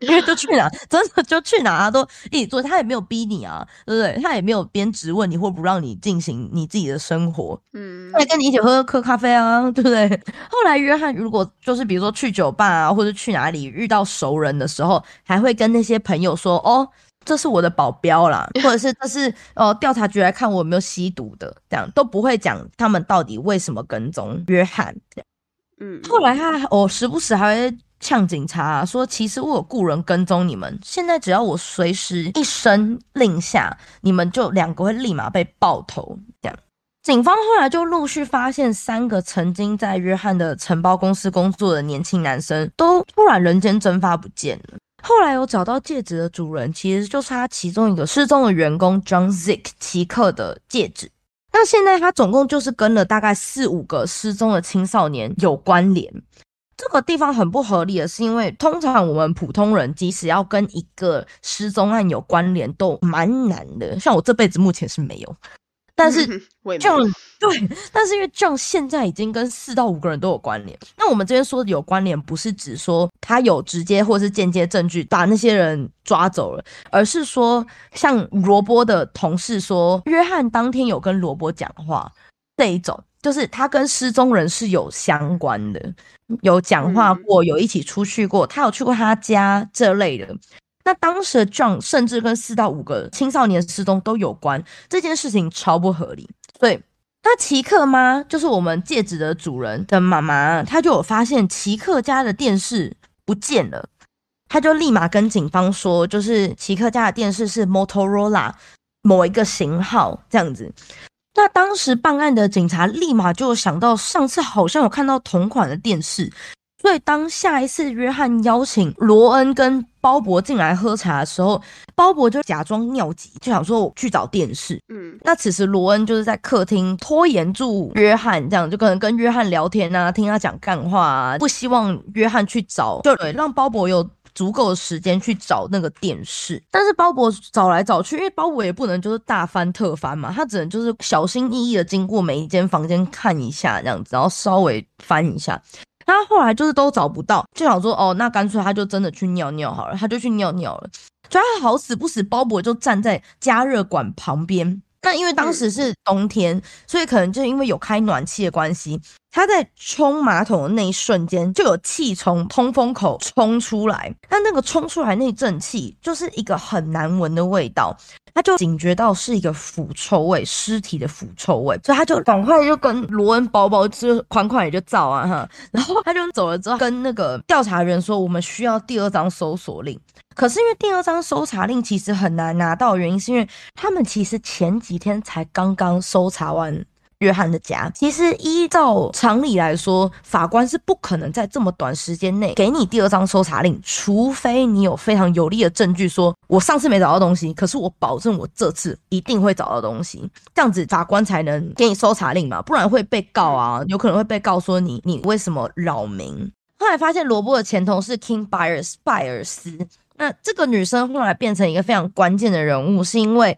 因为就去哪，真的就去哪，他都一起做，他也没有逼你啊，对不对？他也没有边质问你或不让你进行你自己的生活，嗯，来跟你一起喝喝咖啡啊，对不对？后来约翰如果就是比如说去酒吧啊，或者去哪里遇到熟人的时候，还会跟那些朋友说：“哦，这是我的保镖啦，或者是这是哦调查局来看我有没有吸毒的，这样都不会讲他们到底为什么跟踪约翰。”嗯，后来他哦时不时还会。呛警察说：“其实我有雇人跟踪你们，现在只要我随时一声令下，你们就两个会立马被爆头。”这样，警方后来就陆续发现三个曾经在约翰的承包公司工作的年轻男生，都突然人间蒸发不见了。后来有找到戒指的主人，其实就是他其中一个失踪的员工 John Zick 奇克的戒指。那现在他总共就是跟了大概四五个失踪的青少年有关联。这个地方很不合理的是，因为通常我们普通人即使要跟一个失踪案有关联，都蛮难的。像我这辈子目前是没有，但是 这样对，但是因为这样现在已经跟四到五个人都有关联。那我们这边说的有关联，不是指说他有直接或是间接证据把那些人抓走了，而是说像罗波的同事说，约翰当天有跟罗波讲话这一种。就是他跟失踪人是有相关的，有讲话过，有一起出去过，他有去过他家这类的。那当时的 John 甚至跟四到五个青少年失踪都有关，这件事情超不合理。所以，那奇克妈就是我们戒指的主人的妈妈，她就有发现奇克家的电视不见了，她就立马跟警方说，就是奇克家的电视是 Motorola 某一个型号这样子。那当时办案的警察立马就想到，上次好像有看到同款的电视，所以当下一次约翰邀请罗恩跟鲍勃进来喝茶的时候，鲍勃就假装尿急，就想说去找电视。嗯，那此时罗恩就是在客厅拖延住约翰，这样就可能跟约翰聊天啊，听他讲干话啊，不希望约翰去找，就让鲍勃有。足够的时间去找那个电视，但是鲍勃找来找去，因为鲍勃也不能就是大翻特翻嘛，他只能就是小心翼翼的经过每一间房间看一下这样子，然后稍微翻一下。他后来就是都找不到，就想说哦，那干脆他就真的去尿尿好了，他就去尿尿了。就他好死不死，鲍勃就站在加热管旁边。那因为当时是冬天，所以可能就因为有开暖气的关系，他在冲马桶的那一瞬间，就有气从通风口冲出来。那那个冲出来那阵气，就是一个很难闻的味道，他就警觉到是一个腐臭味，尸体的腐臭味，所以他就赶快就跟罗恩包包就款款也就照啊哈，然后他就走了之后，跟那个调查员说，我们需要第二张搜索令。可是因为第二张搜查令其实很难拿到，原因是因为他们其实前几天才刚刚搜查完约翰的家。其实依照常理来说，法官是不可能在这么短时间内给你第二张搜查令，除非你有非常有力的证据，说我上次没找到东西，可是我保证我这次一定会找到东西，这样子法官才能给你搜查令嘛，不然会被告啊，有可能会被告说你你为什么扰民。后来发现罗伯的前同事 King Byers 拜尔斯。那这个女生后来变成一个非常关键的人物，是因为。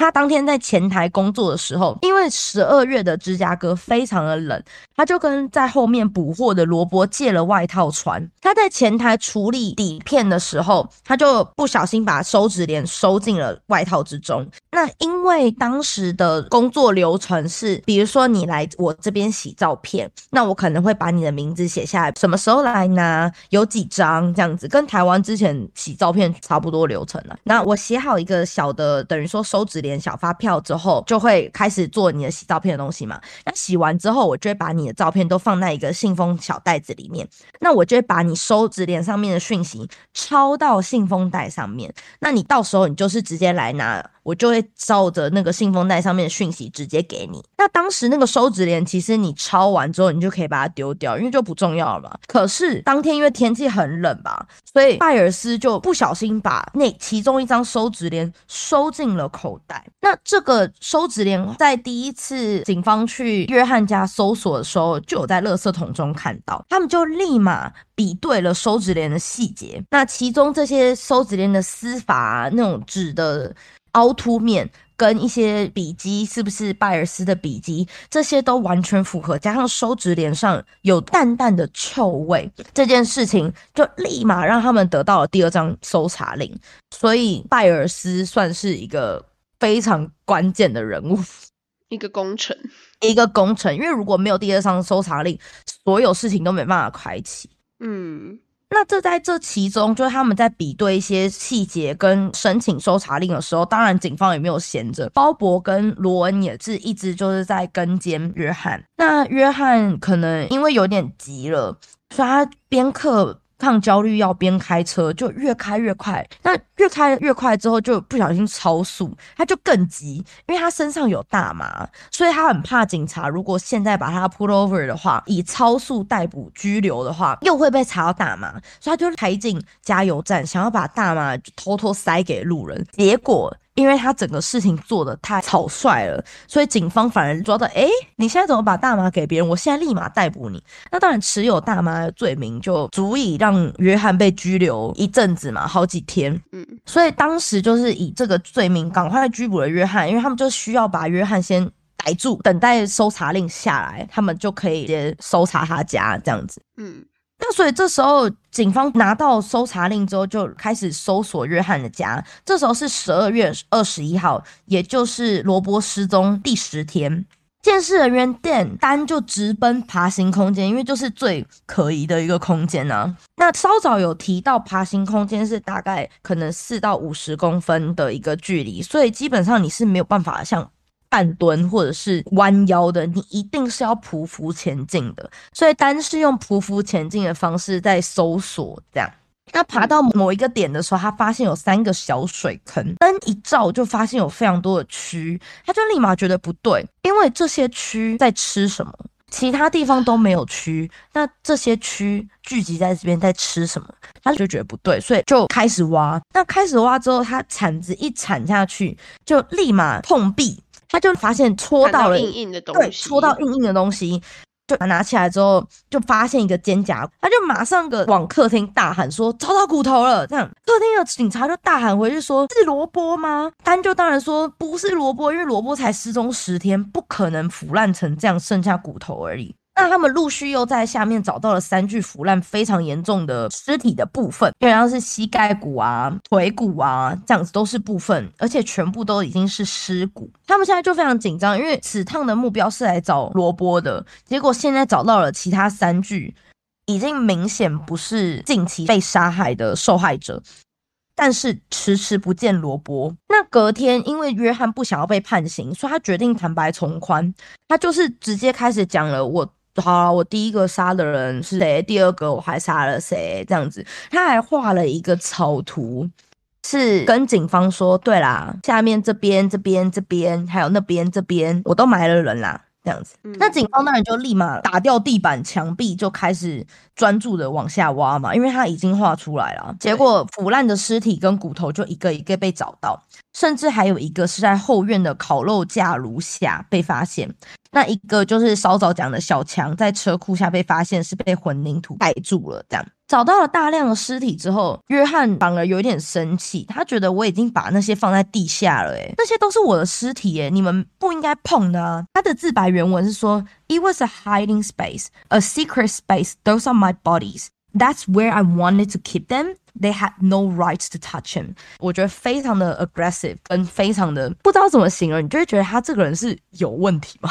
他当天在前台工作的时候，因为十二月的芝加哥非常的冷，他就跟在后面补货的罗伯借了外套穿。他在前台处理底片的时候，他就不小心把收纸帘收进了外套之中。那因为当时的工作流程是，比如说你来我这边洗照片，那我可能会把你的名字写下来，什么时候来拿，有几张这样子，跟台湾之前洗照片差不多流程了。那我写好一个小的，等于说收纸帘。小发票之后，就会开始做你的洗照片的东西嘛。那洗完之后，我就会把你的照片都放在一个信封小袋子里面。那我就会把你收纸脸上面的讯息抄到信封袋上面。那你到时候你就是直接来拿。我就会照着那个信封袋上面的讯息直接给你。那当时那个收纸帘，其实你抄完之后，你就可以把它丢掉，因为就不重要了嘛。可是当天因为天气很冷吧，所以拜尔斯就不小心把那其中一张收纸帘收进了口袋。那这个收纸帘在第一次警方去约翰家搜索的时候，就有在垃圾桶中看到，他们就立马比对了收纸帘的细节。那其中这些收纸帘的丝法那种纸的。凹凸面跟一些笔迹是不是拜尔斯的笔迹，这些都完全符合。加上收纸脸上有淡淡的臭味，这件事情就立马让他们得到了第二张搜查令。所以拜尔斯算是一个非常关键的人物，一个工程，一个工程。因为如果没有第二张搜查令，所有事情都没办法开启。嗯。那这在这其中，就是他们在比对一些细节跟申请搜查令的时候，当然警方也没有闲着，鲍勃跟罗恩也是一直就是在跟监约翰。那约翰可能因为有点急了，所以他边刻。抗焦虑药边开车就越开越快，那越开越快之后就不小心超速，他就更急，因为他身上有大麻，所以他很怕警察。如果现在把他 pull over 的话，以超速逮捕拘留的话，又会被查到大麻，所以他就开进加油站，想要把大麻偷偷塞给路人，结果。因为他整个事情做的太草率了，所以警方反而抓到，哎，你现在怎么把大麻给别人？我现在立马逮捕你。那当然，持有大麻的罪名就足以让约翰被拘留一阵子嘛，好几天。嗯，所以当时就是以这个罪名赶快拘捕了约翰，因为他们就需要把约翰先逮住，等待搜查令下来，他们就可以直接搜查他家这样子。嗯。所以这时候，警方拿到搜查令之后，就开始搜索约翰的家。这时候是十二月二十一号，也就是罗伯失踪第十天。监视人员 Dan 丹就直奔爬行空间，因为就是最可疑的一个空间呢。那稍早有提到，爬行空间是大概可能四到五十公分的一个距离，所以基本上你是没有办法像。半蹲或者是弯腰的，你一定是要匍匐前进的。所以单是用匍匐前进的方式在搜索，这样。那爬到某一个点的时候，他发现有三个小水坑，灯一照就发现有非常多的蛆，他就立马觉得不对，因为这些蛆在吃什么？其他地方都没有蛆，那这些蛆聚集在这边在吃什么？他就觉得不对，所以就开始挖。那开始挖之后，他铲子一铲下去，就立马碰壁，他就发现戳到了硬硬的东西，对戳到硬硬的东西。就拿起来之后，就发现一个肩胛，他就马上个往客厅大喊说：“找到骨头了！”这样，客厅的警察就大喊回去说：“是萝卜吗？”丹就当然说：“不是萝卜，因为萝卜才失踪十天，不可能腐烂成这样，剩下骨头而已。”那他们陆续又在下面找到了三具腐烂非常严重的尸体的部分，就像是膝盖骨啊、腿骨啊这样子都是部分，而且全部都已经是尸骨。他们现在就非常紧张，因为此趟的目标是来找罗波的，结果现在找到了其他三具，已经明显不是近期被杀害的受害者，但是迟迟不见罗波。那隔天，因为约翰不想要被判刑，所以他决定坦白从宽，他就是直接开始讲了我。好，我第一个杀的人是谁？第二个我还杀了谁？这样子，他还画了一个草图，是跟警方说，对啦，下面这边、这边、这边，还有那边、这边，我都埋了人啦。这样子，那警方当然就立马打掉地板、墙壁，就开始专注的往下挖嘛，因为他已经画出来了。结果腐烂的尸体跟骨头就一个一个被找到，甚至还有一个是在后院的烤肉架炉下被发现。那一个就是稍早讲的小强，在车库下被发现是被混凝土盖住了。这样找到了大量的尸体之后，约翰反而有点生气，他觉得我已经把那些放在地下了，诶，那些都是我的尸体，诶，你们不应该碰的。他的自白原文是说：“It was a hiding space, a secret space. Those are my bodies. That's where I wanted to keep them.” They had no right to touch him。我觉得非常的 aggressive，跟非常的不知道怎么形容，你就会觉得他这个人是有问题吗？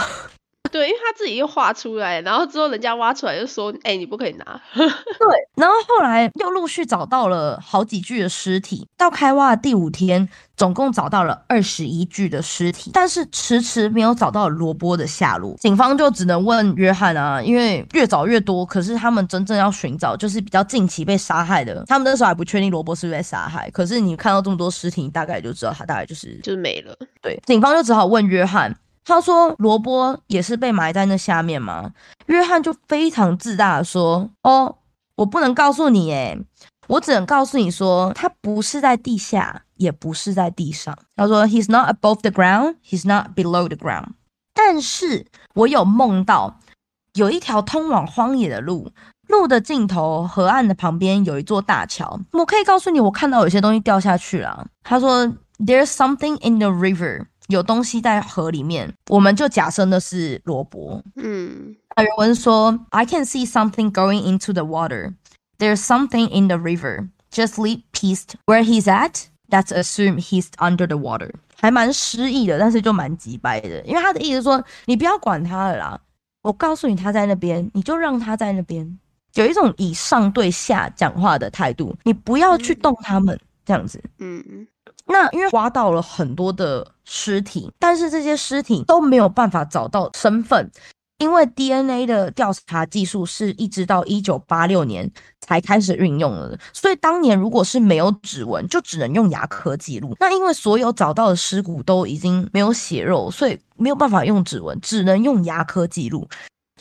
对，因为他自己又画出来，然后之后人家挖出来就说：“哎，你不可以拿。” 对，然后后来又陆续找到了好几具的尸体。到开挖的第五天，总共找到了二十一具的尸体，但是迟迟没有找到罗波的下落。警方就只能问约翰啊，因为越找越多，可是他们真正要寻找就是比较近期被杀害的。他们那时候还不确定罗波是不是被杀害，可是你看到这么多尸体，大概就知道他大概就是就是没了。对，警方就只好问约翰。他说：“萝卜也是被埋在那下面吗？”约翰就非常自大的说：“哦，我不能告诉你，诶，我只能告诉你说，他不是在地下，也不是在地上。”他说：“He's not above the ground, he's not below the ground。”但是我有梦到有一条通往荒野的路，路的尽头，河岸的旁边有一座大桥。我可以告诉你，我看到有些东西掉下去了。他说：“There's something in the river。”有东西在河里面，我们就假设那是萝卜。嗯，有人说，I can see something going into the water. There's something in the river. Just leave peace where he's at. Let's assume he's under the water. 还蛮诗意的，但是就蛮直白的，因为他的意思说，你不要管他了啦。我告诉你他在那边，你就让他在那边，有一种以上对下讲话的态度，你不要去动他们这样子。嗯。那因为挖到了很多的尸体，但是这些尸体都没有办法找到身份，因为 DNA 的调查技术是一直到一九八六年才开始运用的，所以当年如果是没有指纹，就只能用牙科记录。那因为所有找到的尸骨都已经没有血肉，所以没有办法用指纹，只能用牙科记录。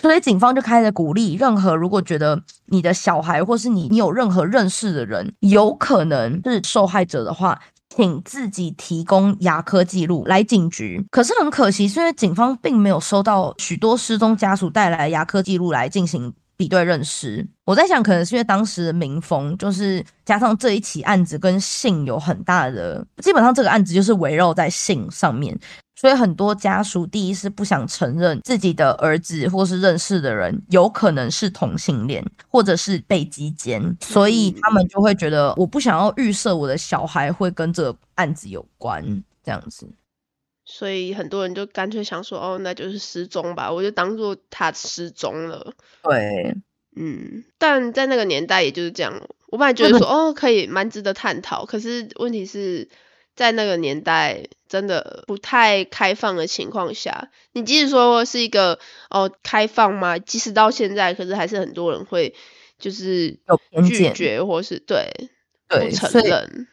所以警方就开始鼓励，任何如果觉得你的小孩或是你你有任何认识的人有可能是受害者的话。请自己提供牙科记录来警局。可是很可惜，是因为警方并没有收到许多失踪家属带来牙科记录来进行比对认尸。我在想，可能是因为当时的民风，就是加上这一起案子跟性有很大的，基本上这个案子就是围绕在性上面。所以很多家属第一是不想承认自己的儿子或是认识的人有可能是同性恋，或者是被击奸，所以他们就会觉得我不想要预设我的小孩会跟这个案子有关这样子。所以很多人就干脆想说，哦，那就是失踪吧，我就当做他失踪了。对，嗯，但在那个年代也就是这样。我本来觉得说，哦，可以蛮值得探讨，可是问题是。在那个年代，真的不太开放的情况下，你即使说是一个哦开放嘛，即使到现在，可是还是很多人会就是有拒绝或是对对不承认。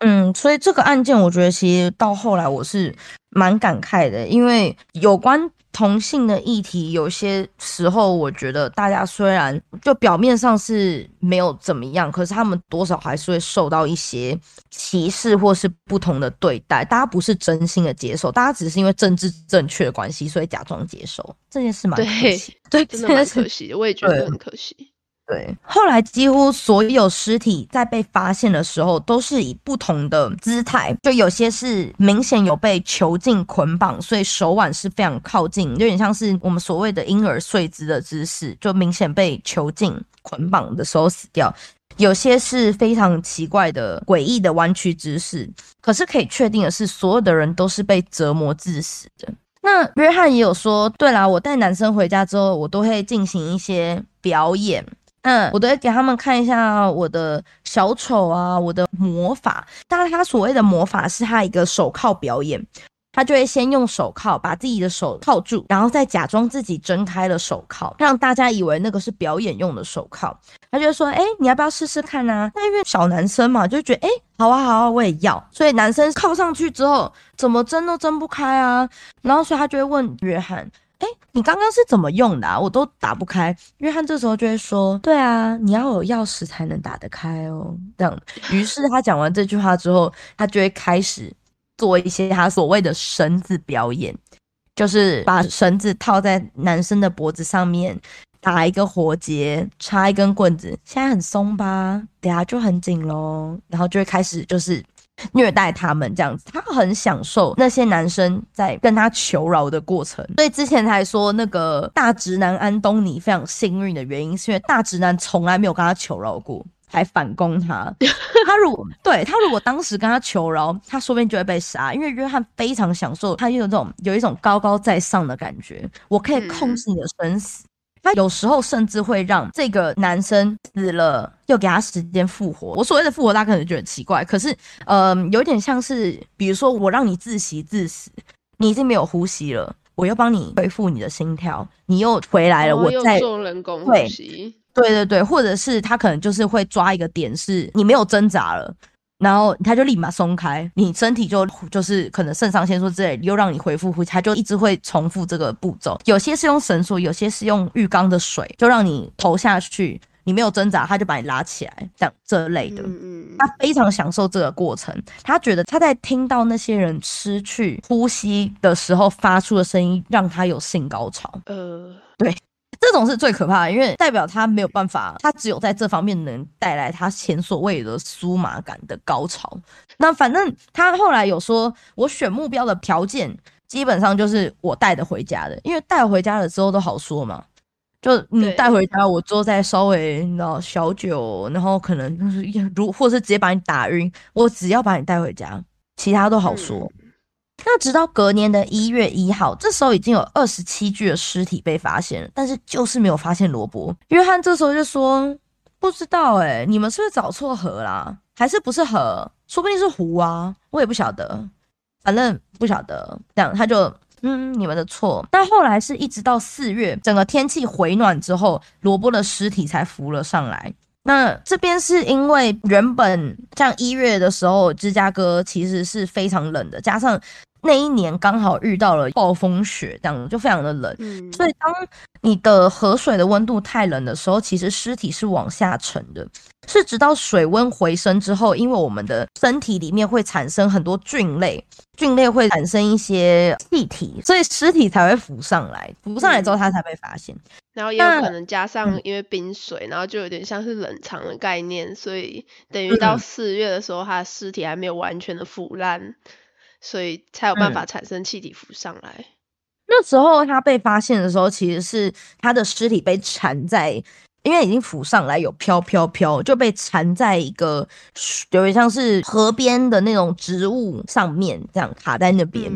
嗯，所以这个案件，我觉得其实到后来我是蛮感慨的，因为有关同性的议题，有些时候我觉得大家虽然就表面上是没有怎么样，可是他们多少还是会受到一些歧视或是不同的对待。大家不是真心的接受，大家只是因为政治正确的关系，所以假装接受这件事蛮可惜，对，真的蛮可惜，我也觉得很可惜。对，后来几乎所有尸体在被发现的时候，都是以不同的姿态，就有些是明显有被囚禁捆绑，所以手腕是非常靠近，有点像是我们所谓的婴儿睡姿的姿势，就明显被囚禁捆绑的时候死掉。有些是非常奇怪的诡异的弯曲姿势，可是可以确定的是，所有的人都是被折磨致死的。那约翰也有说，对啦，我带男生回家之后，我都会进行一些表演。嗯，我都会给他们看一下我的小丑啊，我的魔法。但是他所谓的魔法是他一个手铐表演，他就会先用手铐把自己的手铐住，然后再假装自己挣开了手铐，让大家以为那个是表演用的手铐。他就说：“哎，你要不要试试看啊？”那因为小男生嘛，就觉得：“哎，好啊，好啊，我也要。”所以男生靠上去之后，怎么挣都挣不开啊。然后所以他就会问约翰。哎，你刚刚是怎么用的啊？我都打不开。约翰这时候就会说：“对啊，你要有钥匙才能打得开哦。”这样。于是他讲完这句话之后，他就会开始做一些他所谓的绳子表演，就是把绳子套在男生的脖子上面，打一个活结，插一根棍子。现在很松吧？等下就很紧喽。然后就会开始就是。虐待他们这样子，他很享受那些男生在跟他求饶的过程，所以之前才说那个大直男安东尼非常幸运的原因，是因为大直男从来没有跟他求饶过，还反攻他。他如果对他如果当时跟他求饶，他说不定就会被杀，因为约翰非常享受，他有这种有一种高高在上的感觉，我可以控制你的生死。他有时候甚至会让这个男生死了，又给他时间复活。我所谓的复活，大家可能觉得奇怪，可是，呃，有点像是，比如说我让你窒息致死，你已经没有呼吸了，我又帮你恢复你的心跳，你又回来了，我再做人工呼吸。对对对，或者是他可能就是会抓一个点，是你没有挣扎了。然后他就立马松开，你身体就就是可能肾上腺素之类，又让你恢复呼吸，他就一直会重复这个步骤。有些是用绳索，有些是用浴缸的水，就让你投下去，你没有挣扎，他就把你拉起来，这样这类的。他非常享受这个过程，他觉得他在听到那些人失去呼吸的时候发出的声音，让他有性高潮。呃，对。这种是最可怕的，因为代表他没有办法，他只有在这方面能带来他前所未有的酥麻感的高潮。那反正他后来有说，我选目标的条件基本上就是我带的回家的，因为带回家了之后都好说嘛。就你带回家，我之后再稍微那小酒，然后可能就是如或是直接把你打晕，我只要把你带回家，其他都好说。那直到隔年的一月一号，这时候已经有二十七具的尸体被发现了，但是就是没有发现罗伯。约翰这时候就说：“不知道哎，你们是不是找错河啦？还是不是河？说不定是湖啊，我也不晓得，反正不晓得。”这样他就嗯，你们的错。但后来是一直到四月，整个天气回暖之后，罗伯的尸体才浮了上来。那这边是因为原本像一月的时候，芝加哥其实是非常冷的，加上。那一年刚好遇到了暴风雪，这样就非常的冷，所以当你的河水的温度太冷的时候，其实尸体是往下沉的。是直到水温回升之后，因为我们的身体里面会产生很多菌类，菌类会产生一些气体，所以尸体才会浮上来。浮上来之后，它才被发现。然后也有可能加上因为冰水，然后就有点像是冷藏的概念，所以等于到四月的时候，它的尸体还没有完全的腐烂。所以才有办法产生气体浮上来。那时候他被发现的时候，其实是他的尸体被缠在，因为已经浮上来有飘飘飘，就被缠在一个有点像是河边的那种植物上面，这样卡在那边。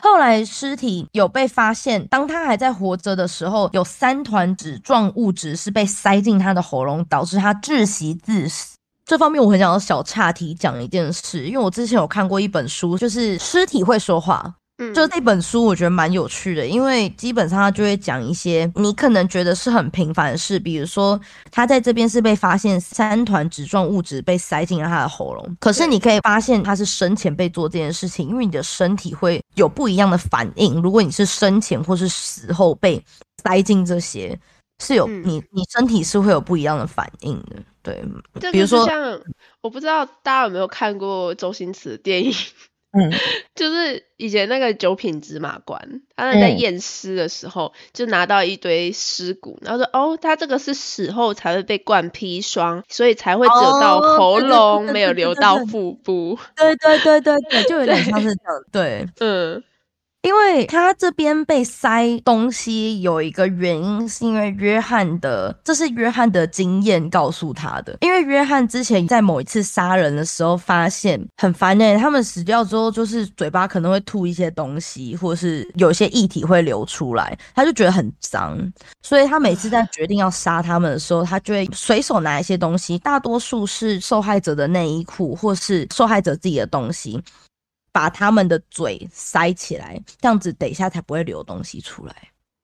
后来尸体有被发现，当他还在活着的时候，有三团纸状物质是被塞进他的喉咙，导致他窒息致死。这方面我很想要小岔题讲一件事，因为我之前有看过一本书，就是尸体会说话，就这本书，我觉得蛮有趣的，因为基本上他就会讲一些你可能觉得是很平凡的事，比如说他在这边是被发现三团纸状物质被塞进了他的喉咙，可是你可以发现他是生前被做这件事情，因为你的身体会有不一样的反应。如果你是生前或是死后被塞进这些，是有你你身体是会有不一样的反应的。对，比如说像我不知道大家有没有看过周星驰的电影。嗯，就是以前那个九品芝麻官，他们在验尸的时候，就拿到一堆尸骨，然后说：“哦，他这个是死后才会被灌砒霜，所以才会只有到喉咙，没有流到腹部。”对对对对对，就有点像是这样。对，嗯。因为他这边被塞东西有一个原因，是因为约翰的，这是约翰的经验告诉他的。因为约翰之前在某一次杀人的时候，发现很烦诶，他们死掉之后，就是嘴巴可能会吐一些东西，或是有些液体会流出来，他就觉得很脏。所以他每次在决定要杀他们的时候，他就会随手拿一些东西，大多数是受害者的内衣裤，或是受害者自己的东西。把他们的嘴塞起来，这样子等一下才不会流东西出来。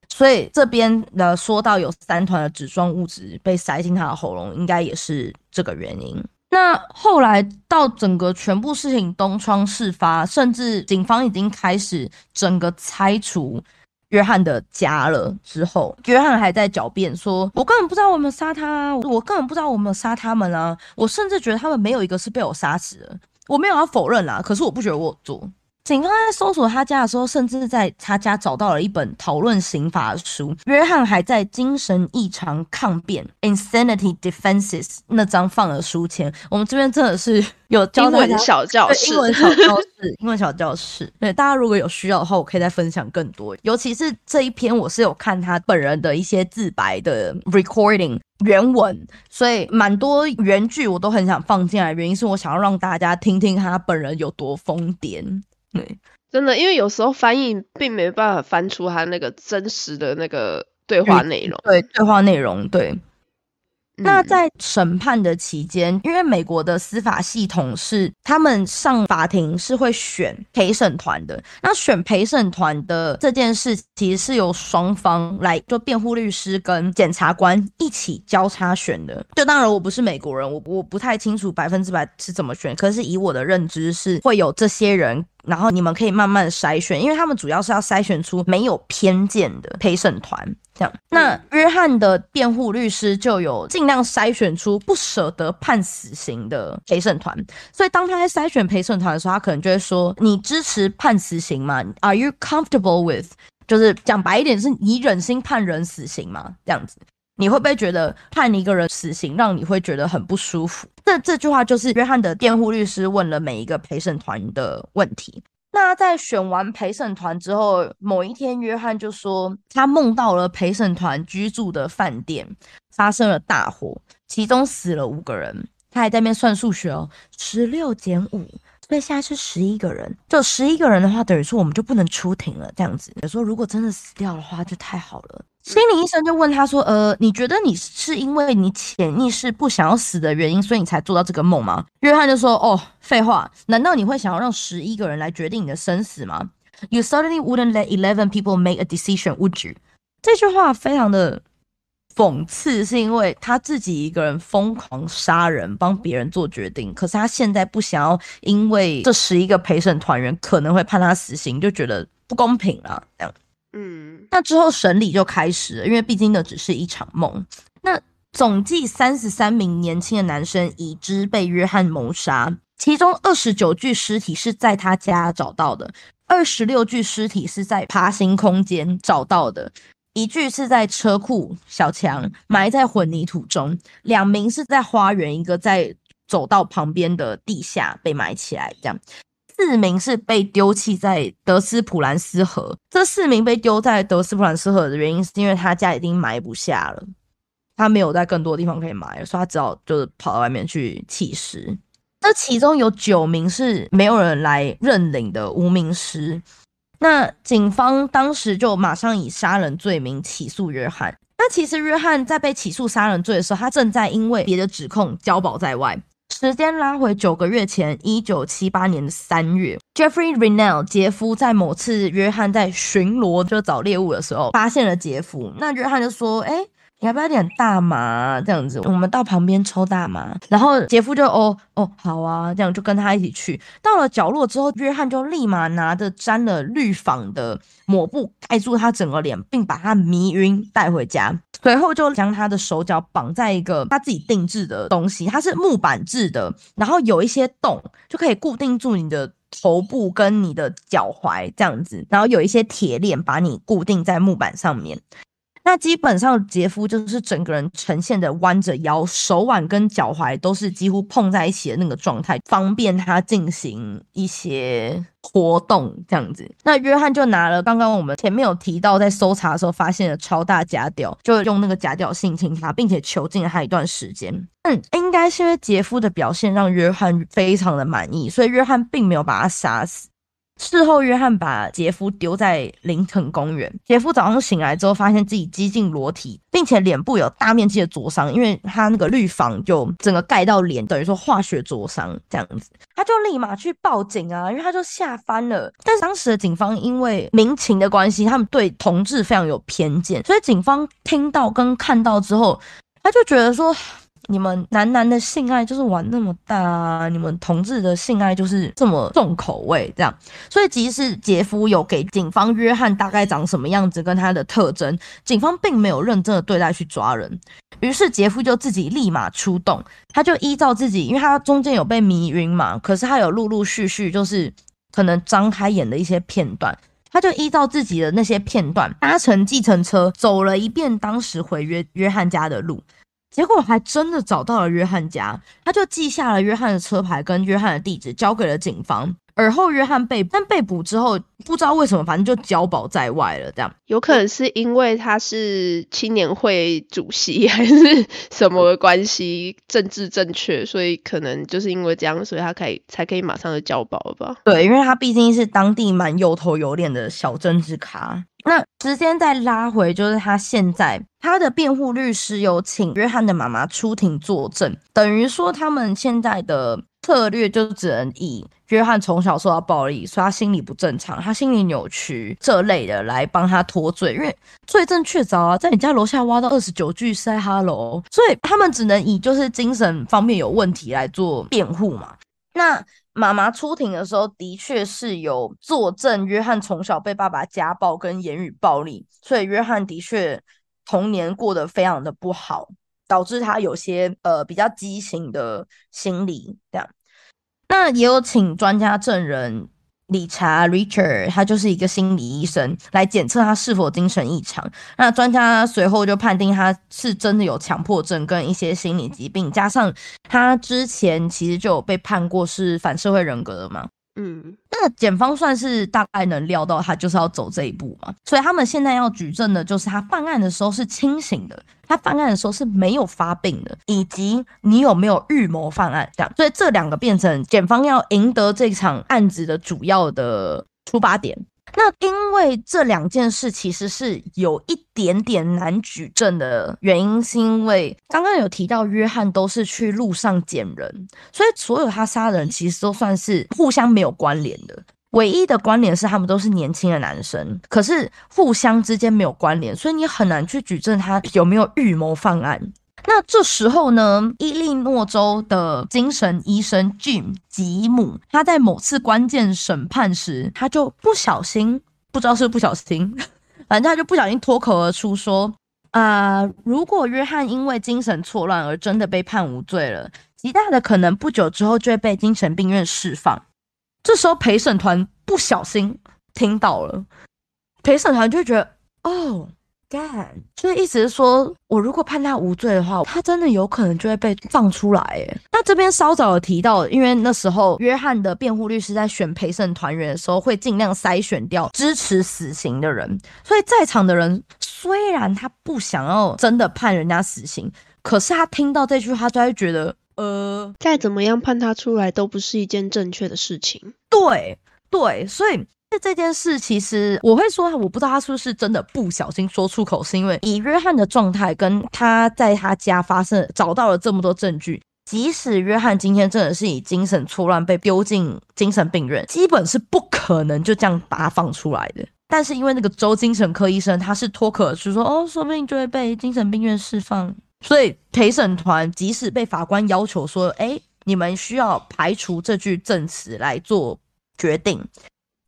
所以这边呢说到有三团的纸状物质被塞进他的喉咙，应该也是这个原因。那后来到整个全部事情东窗事发，甚至警方已经开始整个拆除约翰的家了之后，约翰还在狡辩说：“我根本不知道我们杀他，我根本不知道我们杀他们啊！我甚至觉得他们没有一个是被我杀死的。”我没有要否认啦，可是我不觉得我做。警方在搜索他家的时候，甚至在他家找到了一本讨论刑法的书。约翰还在精神异常抗辩 （insanity defenses） 那张放了书签。我们这边真的是有英文小教室，英文小教室，英文小教室。对大家如果有需要的话，我可以再分享更多。尤其是这一篇，我是有看他本人的一些自白的 recording 原文，所以蛮多原句我都很想放进来。原因是我想要让大家听听他本人有多疯癫。对，真的，因为有时候翻译并没办法翻出他那个真实的那个对话内容。对，对话内容，对。那在审判的期间，因为美国的司法系统是他们上法庭是会选陪审团的。那选陪审团的这件事，其实是由双方来，就辩护律师跟检察官一起交叉选的。就当然我不是美国人，我我不太清楚百分之百是怎么选。可是以我的认知，是会有这些人。然后你们可以慢慢筛选，因为他们主要是要筛选出没有偏见的陪审团。这样，那约翰的辩护律师就有尽量筛选出不舍得判死刑的陪审团。所以当他在筛选陪审团的时候，他可能就会说：“你支持判死刑吗？Are you comfortable with？” 就是讲白一点，是你忍心判人死刑吗？这样子。你会不会觉得判一个人死刑让你会觉得很不舒服？这这句话就是约翰的辩护律师问了每一个陪审团的问题。那在选完陪审团之后，某一天，约翰就说他梦到了陪审团居住的饭店发生了大火，其中死了五个人。他还在那边算数学哦，十六减五，所以现在是十一个人。就十一个人的话，等于说我们就不能出庭了。这样子，说如果真的死掉的话，就太好了。心理医生就问他说：“呃，你觉得你是因为你潜意识不想要死的原因，所以你才做到这个梦吗？”约翰就说：“哦，废话，难道你会想要让十一个人来决定你的生死吗？You certainly wouldn't let eleven people make a decision, would you？” 这句话非常的讽刺，是因为他自己一个人疯狂杀人，帮别人做决定，可是他现在不想要，因为这十一个陪审团员可能会判他死刑，就觉得不公平了，这样。嗯，那之后审理就开始了，因为毕竟那只是一场梦。那总计三十三名年轻的男生已知被约翰谋杀，其中二十九具尸体是在他家找到的，二十六具尸体是在爬行空间找到的，一具是在车库小墙埋在混凝土中，两名是在花园一个在走道旁边的地下被埋起来，这样。四名是被丢弃在德斯普兰斯河。这四名被丢在德斯普兰斯河的原因，是因为他家已经埋不下了，他没有在更多地方可以埋，所以他只好就是跑到外面去弃尸。这其中有九名是没有人来认领的无名尸。那警方当时就马上以杀人罪名起诉约翰。那其实约翰在被起诉杀人罪的时候，他正在因为别的指控交保在外。时间拉回九个月前，一九七八年的三月，Jeffrey Renell 杰夫在某次约翰在巡逻就找猎物的时候，发现了杰夫。那约翰就说：“哎。”你要不要点大麻？这样子，我们到旁边抽大麻。然后杰夫就哦哦好啊，这样就跟他一起去。到了角落之后，约翰就立马拿着沾了氯仿的抹布盖住他整个脸，并把他迷晕带回家。随后就将他的手脚绑在一个他自己定制的东西，它是木板制的，然后有一些洞就可以固定住你的头部跟你的脚踝这样子，然后有一些铁链把你固定在木板上面。那基本上杰夫就是整个人呈现的弯着腰，手腕跟脚踝都是几乎碰在一起的那个状态，方便他进行一些活动这样子。那约翰就拿了刚刚我们前面有提到，在搜查的时候发现了超大假屌，就用那个假屌性侵他，并且囚禁了他一段时间。嗯，应该是因为杰夫的表现让约翰非常的满意，所以约翰并没有把他杀死。事后，约翰把杰夫丢在林肯公园。杰夫早上醒来之后，发现自己几近裸体，并且脸部有大面积的灼伤，因为他那个绿房就整个盖到脸，等于说化学灼伤这样子。他就立马去报警啊，因为他就吓翻了。但是当时的警方因为民情的关系，他们对同志非常有偏见，所以警方听到跟看到之后，他就觉得说。你们男男的性爱就是玩那么大，你们同志的性爱就是这么重口味，这样。所以即使杰夫有给警方约翰大概长什么样子跟他的特征，警方并没有认真的对待去抓人。于是杰夫就自己立马出动，他就依照自己，因为他中间有被迷晕嘛，可是他有陆陆续续就是可能张开眼的一些片段，他就依照自己的那些片段搭乘计程车走了一遍当时回约约翰家的路。结果还真的找到了约翰家，他就记下了约翰的车牌跟约翰的地址，交给了警方。而后约翰被但被捕之后，不知道为什么，反正就交保在外了。这样有可能是因为他是青年会主席，还是 什么关系？政治正确，所以可能就是因为这样，所以他可以才可以马上就交保了吧？对，因为他毕竟是当地蛮有头有脸的小政治咖。那时间再拉回，就是他现在他的辩护律师有请约翰的妈妈出庭作证，等于说他们现在的策略就只能以约翰从小受到暴力，说他心理不正常，他心理扭曲这类的来帮他脱罪，因为罪证确凿啊，在你家楼下挖到二十九具塞哈喽，所以他们只能以就是精神方面有问题来做辩护嘛。那。妈妈出庭的时候，的确是有作证，约翰从小被爸爸家暴跟言语暴力，所以约翰的确童年过得非常的不好，导致他有些呃比较畸形的心理这样。那也有请专家证人。理查 Richard，他就是一个心理医生，来检测他是否精神异常。那专家随后就判定他是真的有强迫症跟一些心理疾病，加上他之前其实就有被判过是反社会人格的嘛。嗯，那检方算是大概能料到他就是要走这一步嘛，所以他们现在要举证的就是他犯案的时候是清醒的，他犯案的时候是没有发病的，以及你有没有预谋犯案这样，所以这两个变成检方要赢得这场案子的主要的出发点。那因为这两件事其实是有一点点难举证的原因，是因为刚刚有提到约翰都是去路上捡人，所以所有他杀人其实都算是互相没有关联的。唯一的关联是他们都是年轻的男生，可是互相之间没有关联，所以你很难去举证他有没有预谋犯案。那这时候呢，伊利诺州的精神医生 Jim 吉姆，他在某次关键审判时，他就不小心，不知道是不小心，反正他就不小心脱口而出说：“啊，如果约翰因为精神错乱而真的被判无罪了，极大的可能不久之后就会被精神病院释放。”这时候陪审团不小心听到了，陪审团就觉得：“哦。”所以意思是说，我如果判他无罪的话，他真的有可能就会被放出来。哎，那这边稍早有提到，因为那时候约翰的辩护律师在选陪审团员的时候，会尽量筛选掉支持死刑的人。所以在场的人虽然他不想要真的判人家死刑，可是他听到这句话，就会觉得，呃，再怎么样判他出来都不是一件正确的事情。对对，所以。这这件事其实我会说，我不知道他是不是真的不小心说出口，是因为以约翰的状态跟他在他家发生找到了这么多证据，即使约翰今天真的是以精神错乱被丢进精神病院，基本是不可能就这样把他放出来的。但是因为那个州精神科医生他是脱口而出说，哦，说不定就会被精神病院释放。所以陪审团即使被法官要求说，哎，你们需要排除这句证词来做决定，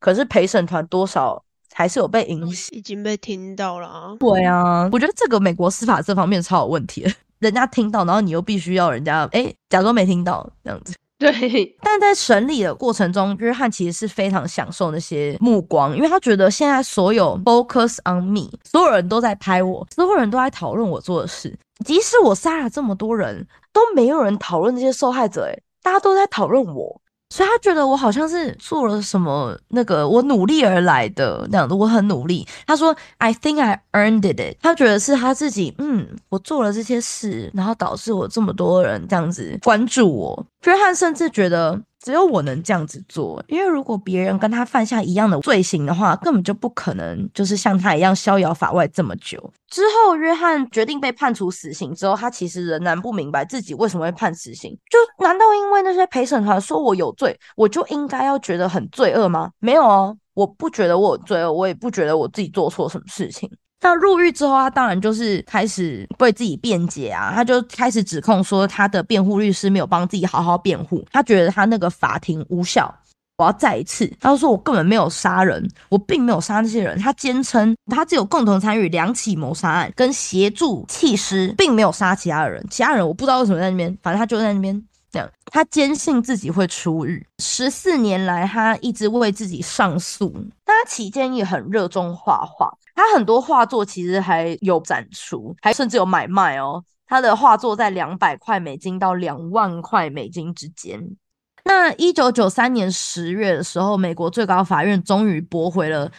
可是陪审团多少还是有被影响，已经被听到了。对啊，我觉得这个美国司法这方面超有问题，人家听到，然后你又必须要人家哎假装没听到这样子。对，但在审理的过程中，约翰其实是非常享受那些目光，因为他觉得现在所有 focus on me，所有人都在拍我，所有人都在讨论我做的事，即使我杀了这么多人，都没有人讨论这些受害者，诶大家都在讨论我。所以他觉得我好像是做了什么那个我努力而来的那样子，我很努力。他说，I think I earned it。他觉得是他自己，嗯，我做了这些事，然后导致我这么多人这样子关注我。约翰甚至觉得。只有我能这样子做，因为如果别人跟他犯下一样的罪行的话，根本就不可能就是像他一样逍遥法外这么久。之后，约翰决定被判处死刑之后，他其实仍然不明白自己为什么会判死刑。就难道因为那些陪审团说我有罪，我就应该要觉得很罪恶吗？没有哦，我不觉得我有罪恶，我也不觉得我自己做错什么事情。那入狱之后，他当然就是开始为自己辩解啊，他就开始指控说他的辩护律师没有帮自己好好辩护，他觉得他那个法庭无效。我要再一次，他就说我根本没有杀人，我并没有杀那些人。他坚称他只有共同参与两起谋杀案，跟协助弃尸，并没有杀其他人。其他人我不知道为什么在那边，反正他就在那边。这样，他坚信自己会出狱。十四年来，他一直为自己上诉。他期间也很热衷画画，他很多画作其实还有展出，还甚至有买卖哦。他的画作在两百块美金到两万块美金之间。那一九九三年十月的时候，美国最高法院终于驳回了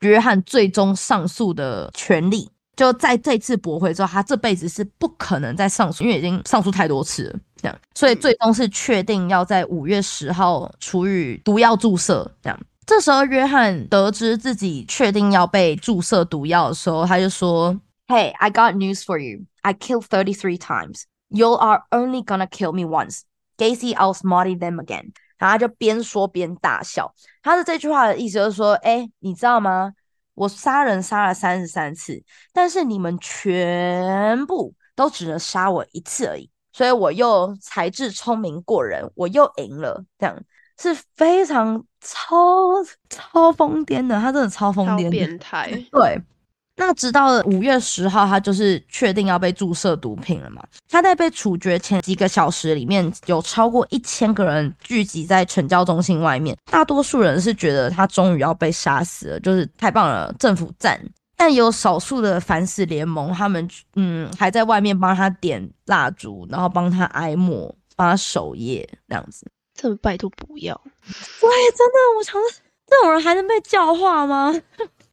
约翰最终上诉的权利。就在这次驳回之后，他这辈子是不可能再上诉，因为已经上诉太多次了。这样，所以最终是确定要在五月十号处以毒药注射。这样，这时候约翰得知自己确定要被注射毒药的时候，他就说：“Hey, I got news for you. I killed thirty three times. You are only gonna kill me once. Gacy, I'll smarty them again.” 然后他就边说边大笑。他的这句话的意思就是说：“哎，你知道吗？”我杀人杀了三十三次，但是你们全部都只能杀我一次而已，所以我又才智聪明过人，我又赢了，这样是非常超超疯癫的，他真的超疯癫，变态，对。那直到五月十号，他就是确定要被注射毒品了嘛？他在被处决前几个小时里面，有超过一千个人聚集在惩教中心外面，大多数人是觉得他终于要被杀死了，就是太棒了，政府赞。但有少数的反死联盟，他们嗯还在外面帮他点蜡烛，然后帮他挨默，帮他守夜这样子。这拜托不要！对，真的，我常这种人还能被教化吗？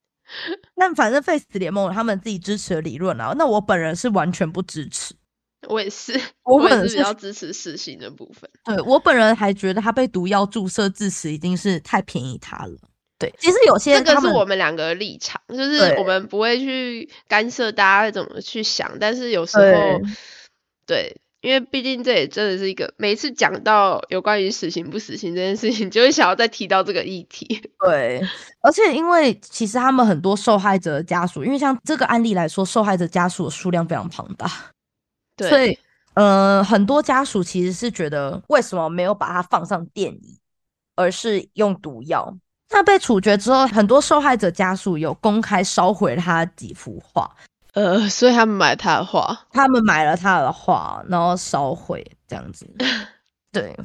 那反正废死联盟他们自己支持的理论啊，那我本人是完全不支持。我也是，我本人是比较支持死刑的部分。对我本人还觉得他被毒药注射致死已经是太便宜他了。对，其实有些这个是我们两个立场，就是我们不会去干涉大家怎么去想，但是有时候对。因为毕竟这也真的是一个，每次讲到有关于死刑不死刑这件事情，就会想要再提到这个议题。对，而且因为其实他们很多受害者的家属，因为像这个案例来说，受害者家属的数量非常庞大，对，所以呃，很多家属其实是觉得为什么没有把它放上电椅，而是用毒药？那被处决之后，很多受害者家属有公开烧毁他几幅画。呃，所以他们买他的画，他们买了他的画，然后烧毁这样子。对，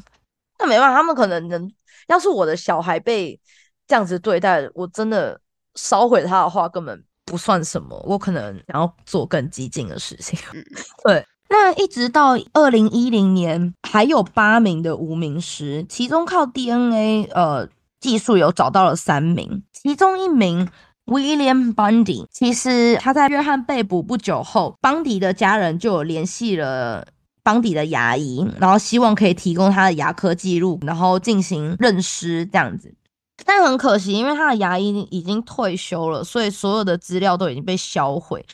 那没办法，他们可能能，要是我的小孩被这样子对待，我真的烧毁他的画根本不算什么，我可能想要做更激进的事情。对，那一直到二零一零年，还有八名的无名尸，其中靠 DNA 呃技术有找到了三名，其中一名。William Bundy，其实他在约翰被捕不久后，邦迪的家人就有联系了邦迪的牙医，然后希望可以提供他的牙科记录，然后进行认尸这样子。但很可惜，因为他的牙医已经退休了，所以所有的资料都已经被销毁。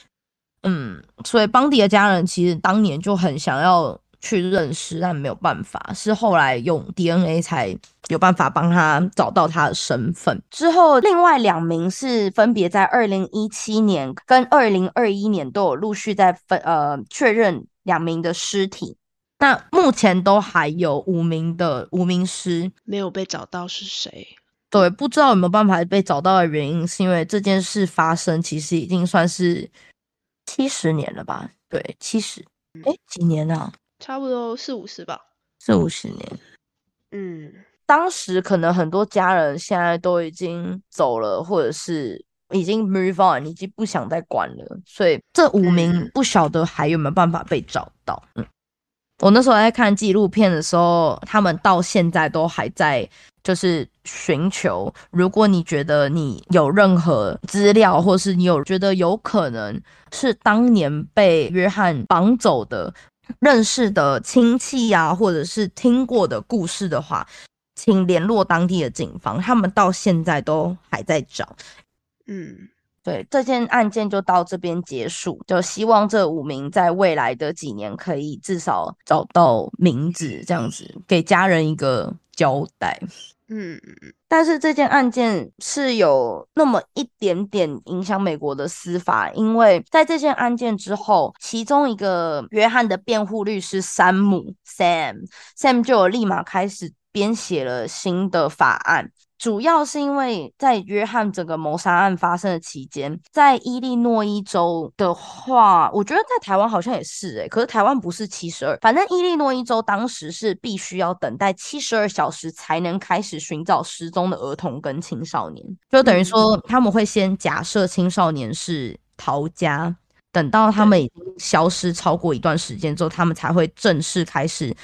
嗯，所以邦迪的家人其实当年就很想要去认识，但没有办法，是后来用 DNA 才有办法帮他找到他的身份。之后，另外两名是分别在二零一七年跟二零二一年都有陆续在分呃确认两名的尸体。那目前都还有五名的无名尸没有被找到是谁？对，不知道有没有办法被找到的原因，是因为这件事发生其实已经算是七十年了吧？对，七十，哎，几年啊？差不多四五十吧，四五十年。嗯，当时可能很多家人现在都已经走了，或者是已经 move on，已经不想再管了，所以这五名不晓得还有没有办法被找到。嗯。我那时候在看纪录片的时候，他们到现在都还在，就是寻求。如果你觉得你有任何资料，或是你有觉得有可能是当年被约翰绑走的、认识的亲戚呀，或者是听过的故事的话，请联络当地的警方，他们到现在都还在找。嗯。对这件案件就到这边结束，就希望这五名在未来的几年可以至少找到名字，这样子给家人一个交代。嗯，但是这件案件是有那么一点点影响美国的司法，因为在这件案件之后，其中一个约翰的辩护律师山姆 Sam Sam 就有立马开始编写了新的法案。主要是因为在约翰整个谋杀案发生的期间，在伊利诺伊州的话，我觉得在台湾好像也是诶，可是台湾不是七十二，反正伊利诺伊州当时是必须要等待七十二小时才能开始寻找失踪的儿童跟青少年，就等于说他们会先假设青少年是逃家，等到他们已经消失超过一段时间之后，他们才会正式开始。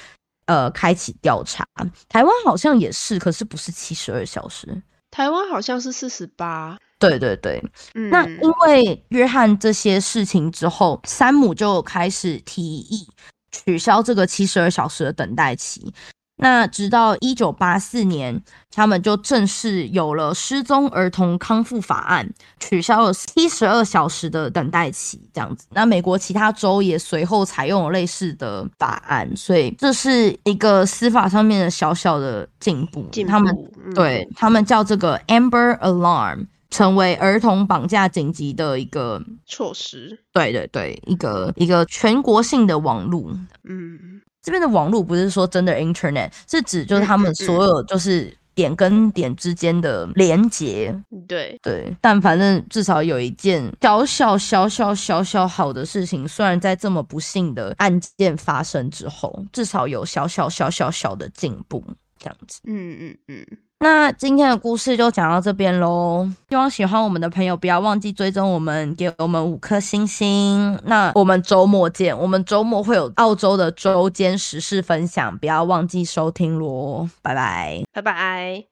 呃，开启调查。台湾好像也是，可是不是七十二小时。台湾好像是四十八。对对对。那因为约翰这些事情之后，山姆就开始提议取消这个七十二小时的等待期。那直到一九八四年，他们就正式有了失踪儿童康复法案，取消了七十二小时的等待期，这样子。那美国其他州也随后采用了类似的法案，所以这是一个司法上面的小小的进步进。他们对他们叫这个 Amber Alarm，成为儿童绑架紧急的一个措施。对对对，一个一个全国性的网路。嗯。这边的网络不是说真的 Internet，是指就是他们所有就是点跟点之间的连接。对对，但反正至少有一件小小小小小小好的事情，虽然在这么不幸的案件发生之后，至少有小小小小小的进步，这样子。嗯嗯嗯。那今天的故事就讲到这边喽。希望喜欢我们的朋友不要忘记追踪我们，给我们五颗星星。那我们周末见，我们周末会有澳洲的周间时事分享，不要忘记收听喽。拜拜，拜拜。